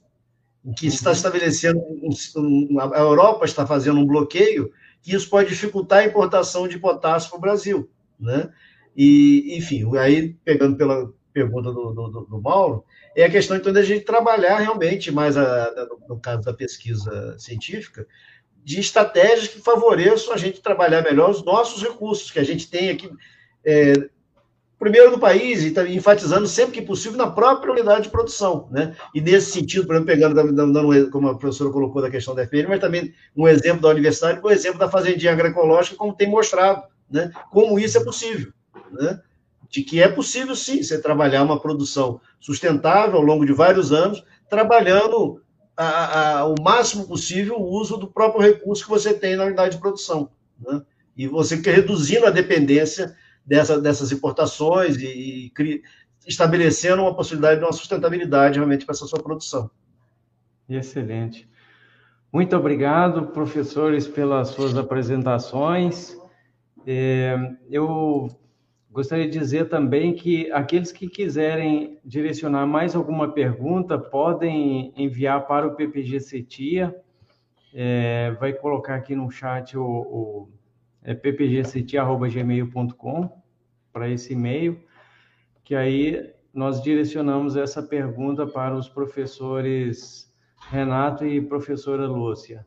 em que está uhum. estabelecendo, um, um, a Europa está fazendo um bloqueio, que isso pode dificultar a importação de potássio para o Brasil, né? E, enfim, aí, pegando pela pergunta do, do, do Mauro, é a questão, então, da gente trabalhar realmente mais, a, no caso da pesquisa científica, de estratégias que favoreçam a gente trabalhar melhor os nossos recursos, que a gente tem aqui, é, primeiro no país, e tá enfatizando sempre que possível na própria unidade de produção. Né? E nesse sentido, por exemplo, pegando, dando, como a professora colocou da questão da FPM, mas também um exemplo da universidade, um exemplo da fazendinha agroecológica, como tem mostrado, né? como isso é possível. Né? De que é possível, sim, você trabalhar uma produção sustentável ao longo de vários anos, trabalhando a, a, o máximo possível o uso do próprio recurso que você tem na unidade de produção. Né? E você reduzindo a dependência dessa, dessas importações e, e estabelecendo uma possibilidade de uma sustentabilidade realmente para essa sua produção. Excelente. Muito obrigado, professores, pelas suas apresentações. É, eu Gostaria de dizer também que aqueles que quiserem direcionar mais alguma pergunta podem enviar para o PPG Cetia. É, vai colocar aqui no chat o, o é ppgcetia.gmail.com para esse e-mail, que aí nós direcionamos essa pergunta para os professores Renato e professora Lúcia.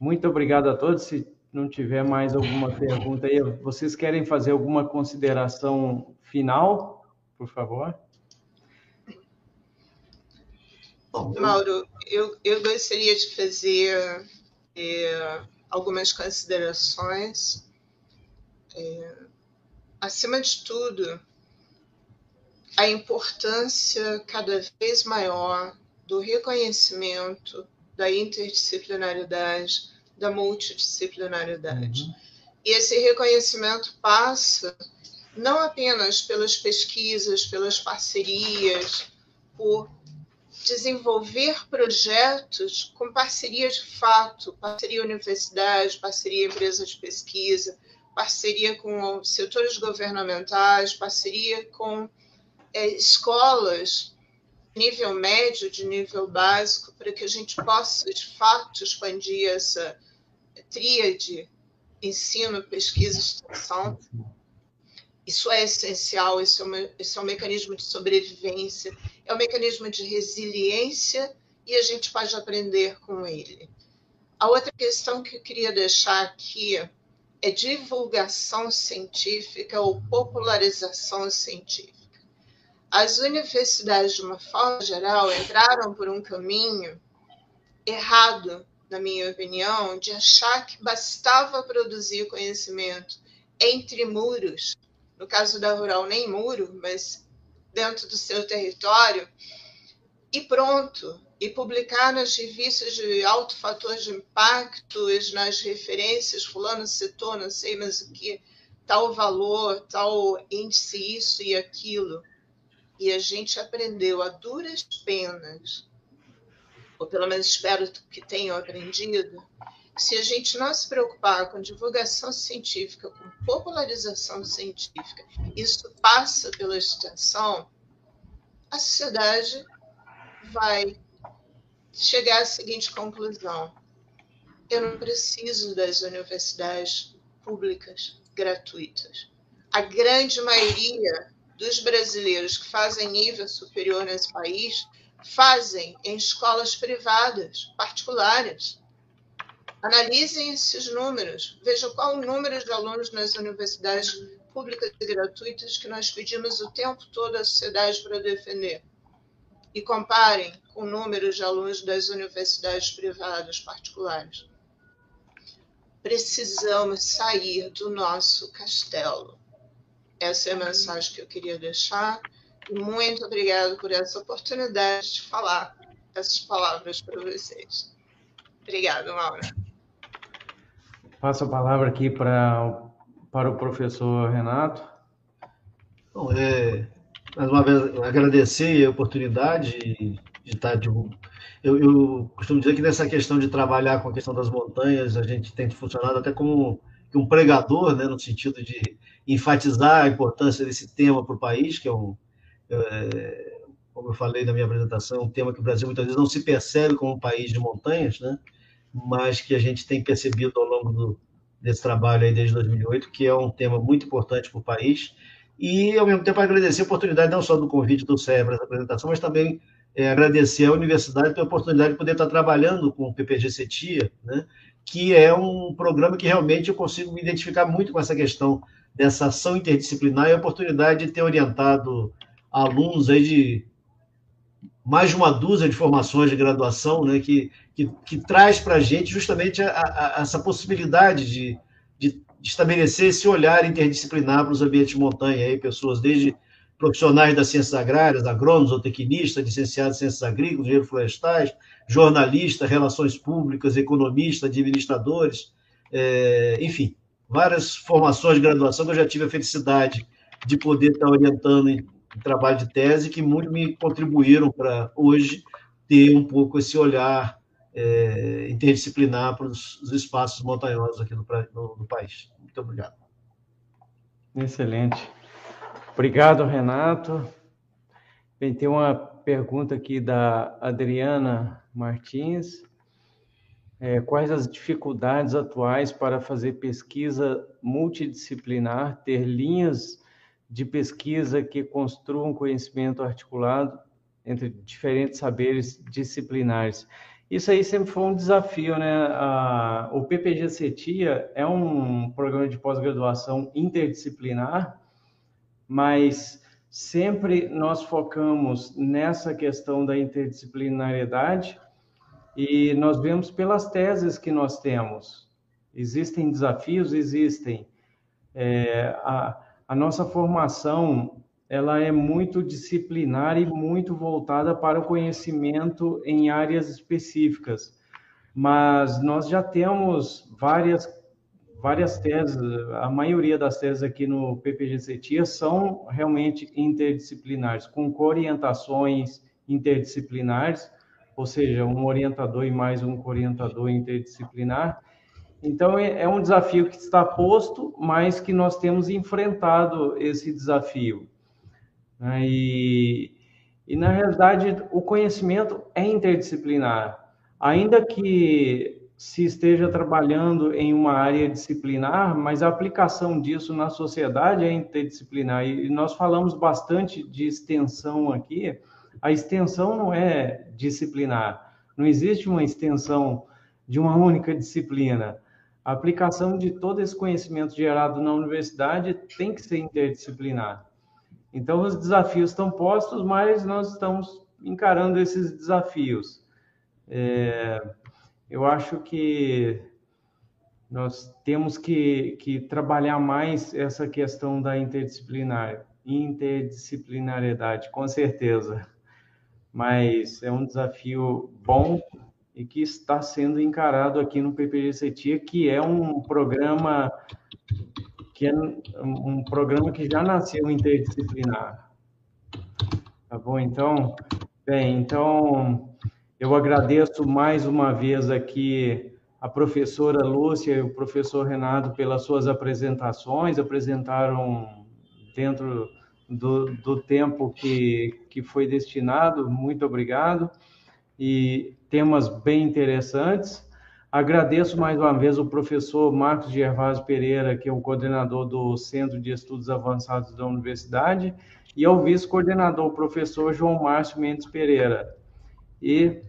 Muito obrigado a todos. Se não tiver mais alguma pergunta aí, vocês querem fazer alguma consideração final, por favor? Mauro, eu, eu gostaria de fazer é, algumas considerações. É, acima de tudo, a importância cada vez maior do reconhecimento da interdisciplinaridade da multidisciplinaridade. Uhum. E esse reconhecimento passa não apenas pelas pesquisas, pelas parcerias, por desenvolver projetos com parceria de fato, parceria universidade, parceria empresa de pesquisa, parceria com setores governamentais, parceria com é, escolas nível médio, de nível básico, para que a gente possa, de fato, expandir essa tríade ensino, pesquisa e extensão. Isso é essencial, isso é, uma, isso é um mecanismo de sobrevivência, é um mecanismo de resiliência e a gente pode aprender com ele. A outra questão que eu queria deixar aqui é divulgação científica ou popularização científica. As universidades, de uma forma geral, entraram por um caminho errado na minha opinião, de achar que bastava produzir conhecimento entre muros, no caso da rural, nem muro, mas dentro do seu território, e pronto, e publicar nas revistas de alto fator de impacto, nas referências, fulano citou, não sei mais o que, tal valor, tal índice, isso e aquilo. E a gente aprendeu a duras penas ou pelo menos espero que tenham aprendido, se a gente não se preocupar com divulgação científica, com popularização científica, isso passa pela extensão, a sociedade vai chegar à seguinte conclusão: eu não preciso das universidades públicas gratuitas. A grande maioria dos brasileiros que fazem nível superior nesse país fazem em escolas privadas, particulares. Analisem esses números, vejam qual o número de alunos nas universidades públicas e gratuitas que nós pedimos o tempo todo à sociedade para defender. E comparem com o número de alunos das universidades privadas particulares. Precisamos sair do nosso castelo. Essa é a mensagem que eu queria deixar Muito obrigado por essa oportunidade de falar essas palavras para vocês. Obrigada, Maura. Passo a palavra aqui para, para o professor Renato. Bom, é, mais uma vez, agradecer a oportunidade de estar divulgando. Eu, eu, costumo dizer que nessa questão de trabalhar com a questão das montanhas, a gente tem funcionado até como um pregador, né, no sentido de enfatizar a importância desse tema para o país, que é um, como eu falei na minha apresentação, um tema que o Brasil muitas vezes não se percebe como um país de montanhas, né, mas que a gente tem percebido ao longo do, desse trabalho aí desde 2008, que é um tema muito importante para o país. E, ao mesmo tempo, agradecer a oportunidade não só do convite do CEA para essa apresentação, mas também é, agradecer à universidade pela oportunidade de poder estar trabalhando com o PPG CETIA, né, que é um programa que realmente eu consigo me identificar muito com essa questão dessa ação interdisciplinar e a oportunidade de ter orientado alunos aí de mais de uma dúzia de formações de graduação, né, que, que, que traz para a gente justamente a, a, essa possibilidade de, de, estabelecer esse olhar interdisciplinar para os ambientes de montanha, aí, pessoas desde profissionais das ciências agrárias, agrônomos, zootecnistas, licenciados em ciências agrícolas, engenheiros florestais, jornalistas, relações públicas, economistas, administradores, é, enfim, várias formações de graduação que eu já tive a felicidade de poder estar orientando trabalho de tese que muito me contribuíram para hoje ter um pouco esse olhar é, interdisciplinar para os, os, espaços montanhosos aqui no, no, no país. Muito obrigado. Excelente. Obrigado, Renato. Bem, tem uma pergunta aqui da Adriana Martins. É, quais as dificuldades atuais para fazer pesquisa multidisciplinar, ter linhas de pesquisa que construam conhecimento articulado entre diferentes saberes disciplinares. Isso aí sempre foi um desafio, né? A, o PPG CETIA é um programa de pós-graduação interdisciplinar, mas sempre nós focamos nessa questão da interdisciplinariedade e nós vemos pelas teses que nós temos. Existem desafios, existem. É, a, a nossa formação ela é muito disciplinar e muito voltada para o conhecimento em áreas específicas. Mas nós já temos várias várias teses, a maioria das teses aqui no PPG-CETIA são realmente interdisciplinares, com orientações interdisciplinares, ou seja, um orientador e mais um orientador interdisciplinar, então, é, é um desafio que está posto, mas que nós temos enfrentado esse desafio. Né? E, e, na realidade, o conhecimento é interdisciplinar. Ainda que se esteja trabalhando em uma área disciplinar, mas a aplicação disso na sociedade é interdisciplinar. E nós falamos bastante de extensão aqui. A extensão não é disciplinar. Não existe uma extensão de uma única disciplina. A aplicação de todo esse conhecimento gerado na universidade tem que ser interdisciplinar. Então, os desafios estão postos, mas nós estamos encarando esses desafios. É, eu acho que nós temos que, que trabalhar mais essa questão da interdisciplinar, interdisciplinariedade, com certeza. Mas é um desafio bom e que está sendo encarado aqui no PPG CETIA, que é um programa que é um programa que já nasceu interdisciplinar. Tá bom? Então, bem, então eu agradeço mais uma vez aqui a professora Lúcia e o professor Renato pelas suas apresentações, apresentaram dentro do, do tempo que, que foi destinado, muito obrigado e temas bem interessantes. Agradeço mais uma vez o professor Marcos Gervásio Pereira, que é o coordenador do Centro de Estudos Avançados da Universidade, e ao vice-coordenador, professor João Márcio Mendes Pereira. E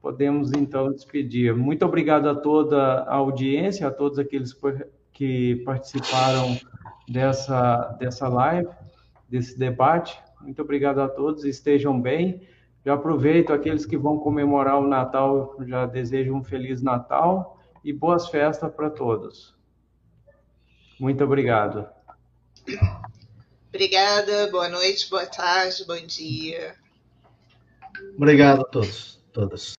podemos então despedir. Muito obrigado a toda a audiência, a todos aqueles que participaram dessa, dessa live, desse debate. Muito obrigado a todos, estejam bem. Já aproveito aqueles que vão comemorar o Natal, já desejo um feliz Natal e boas festas para todos. Muito obrigado. Obrigada, boa noite, boa tarde, bom dia. Obrigado a todos, todas.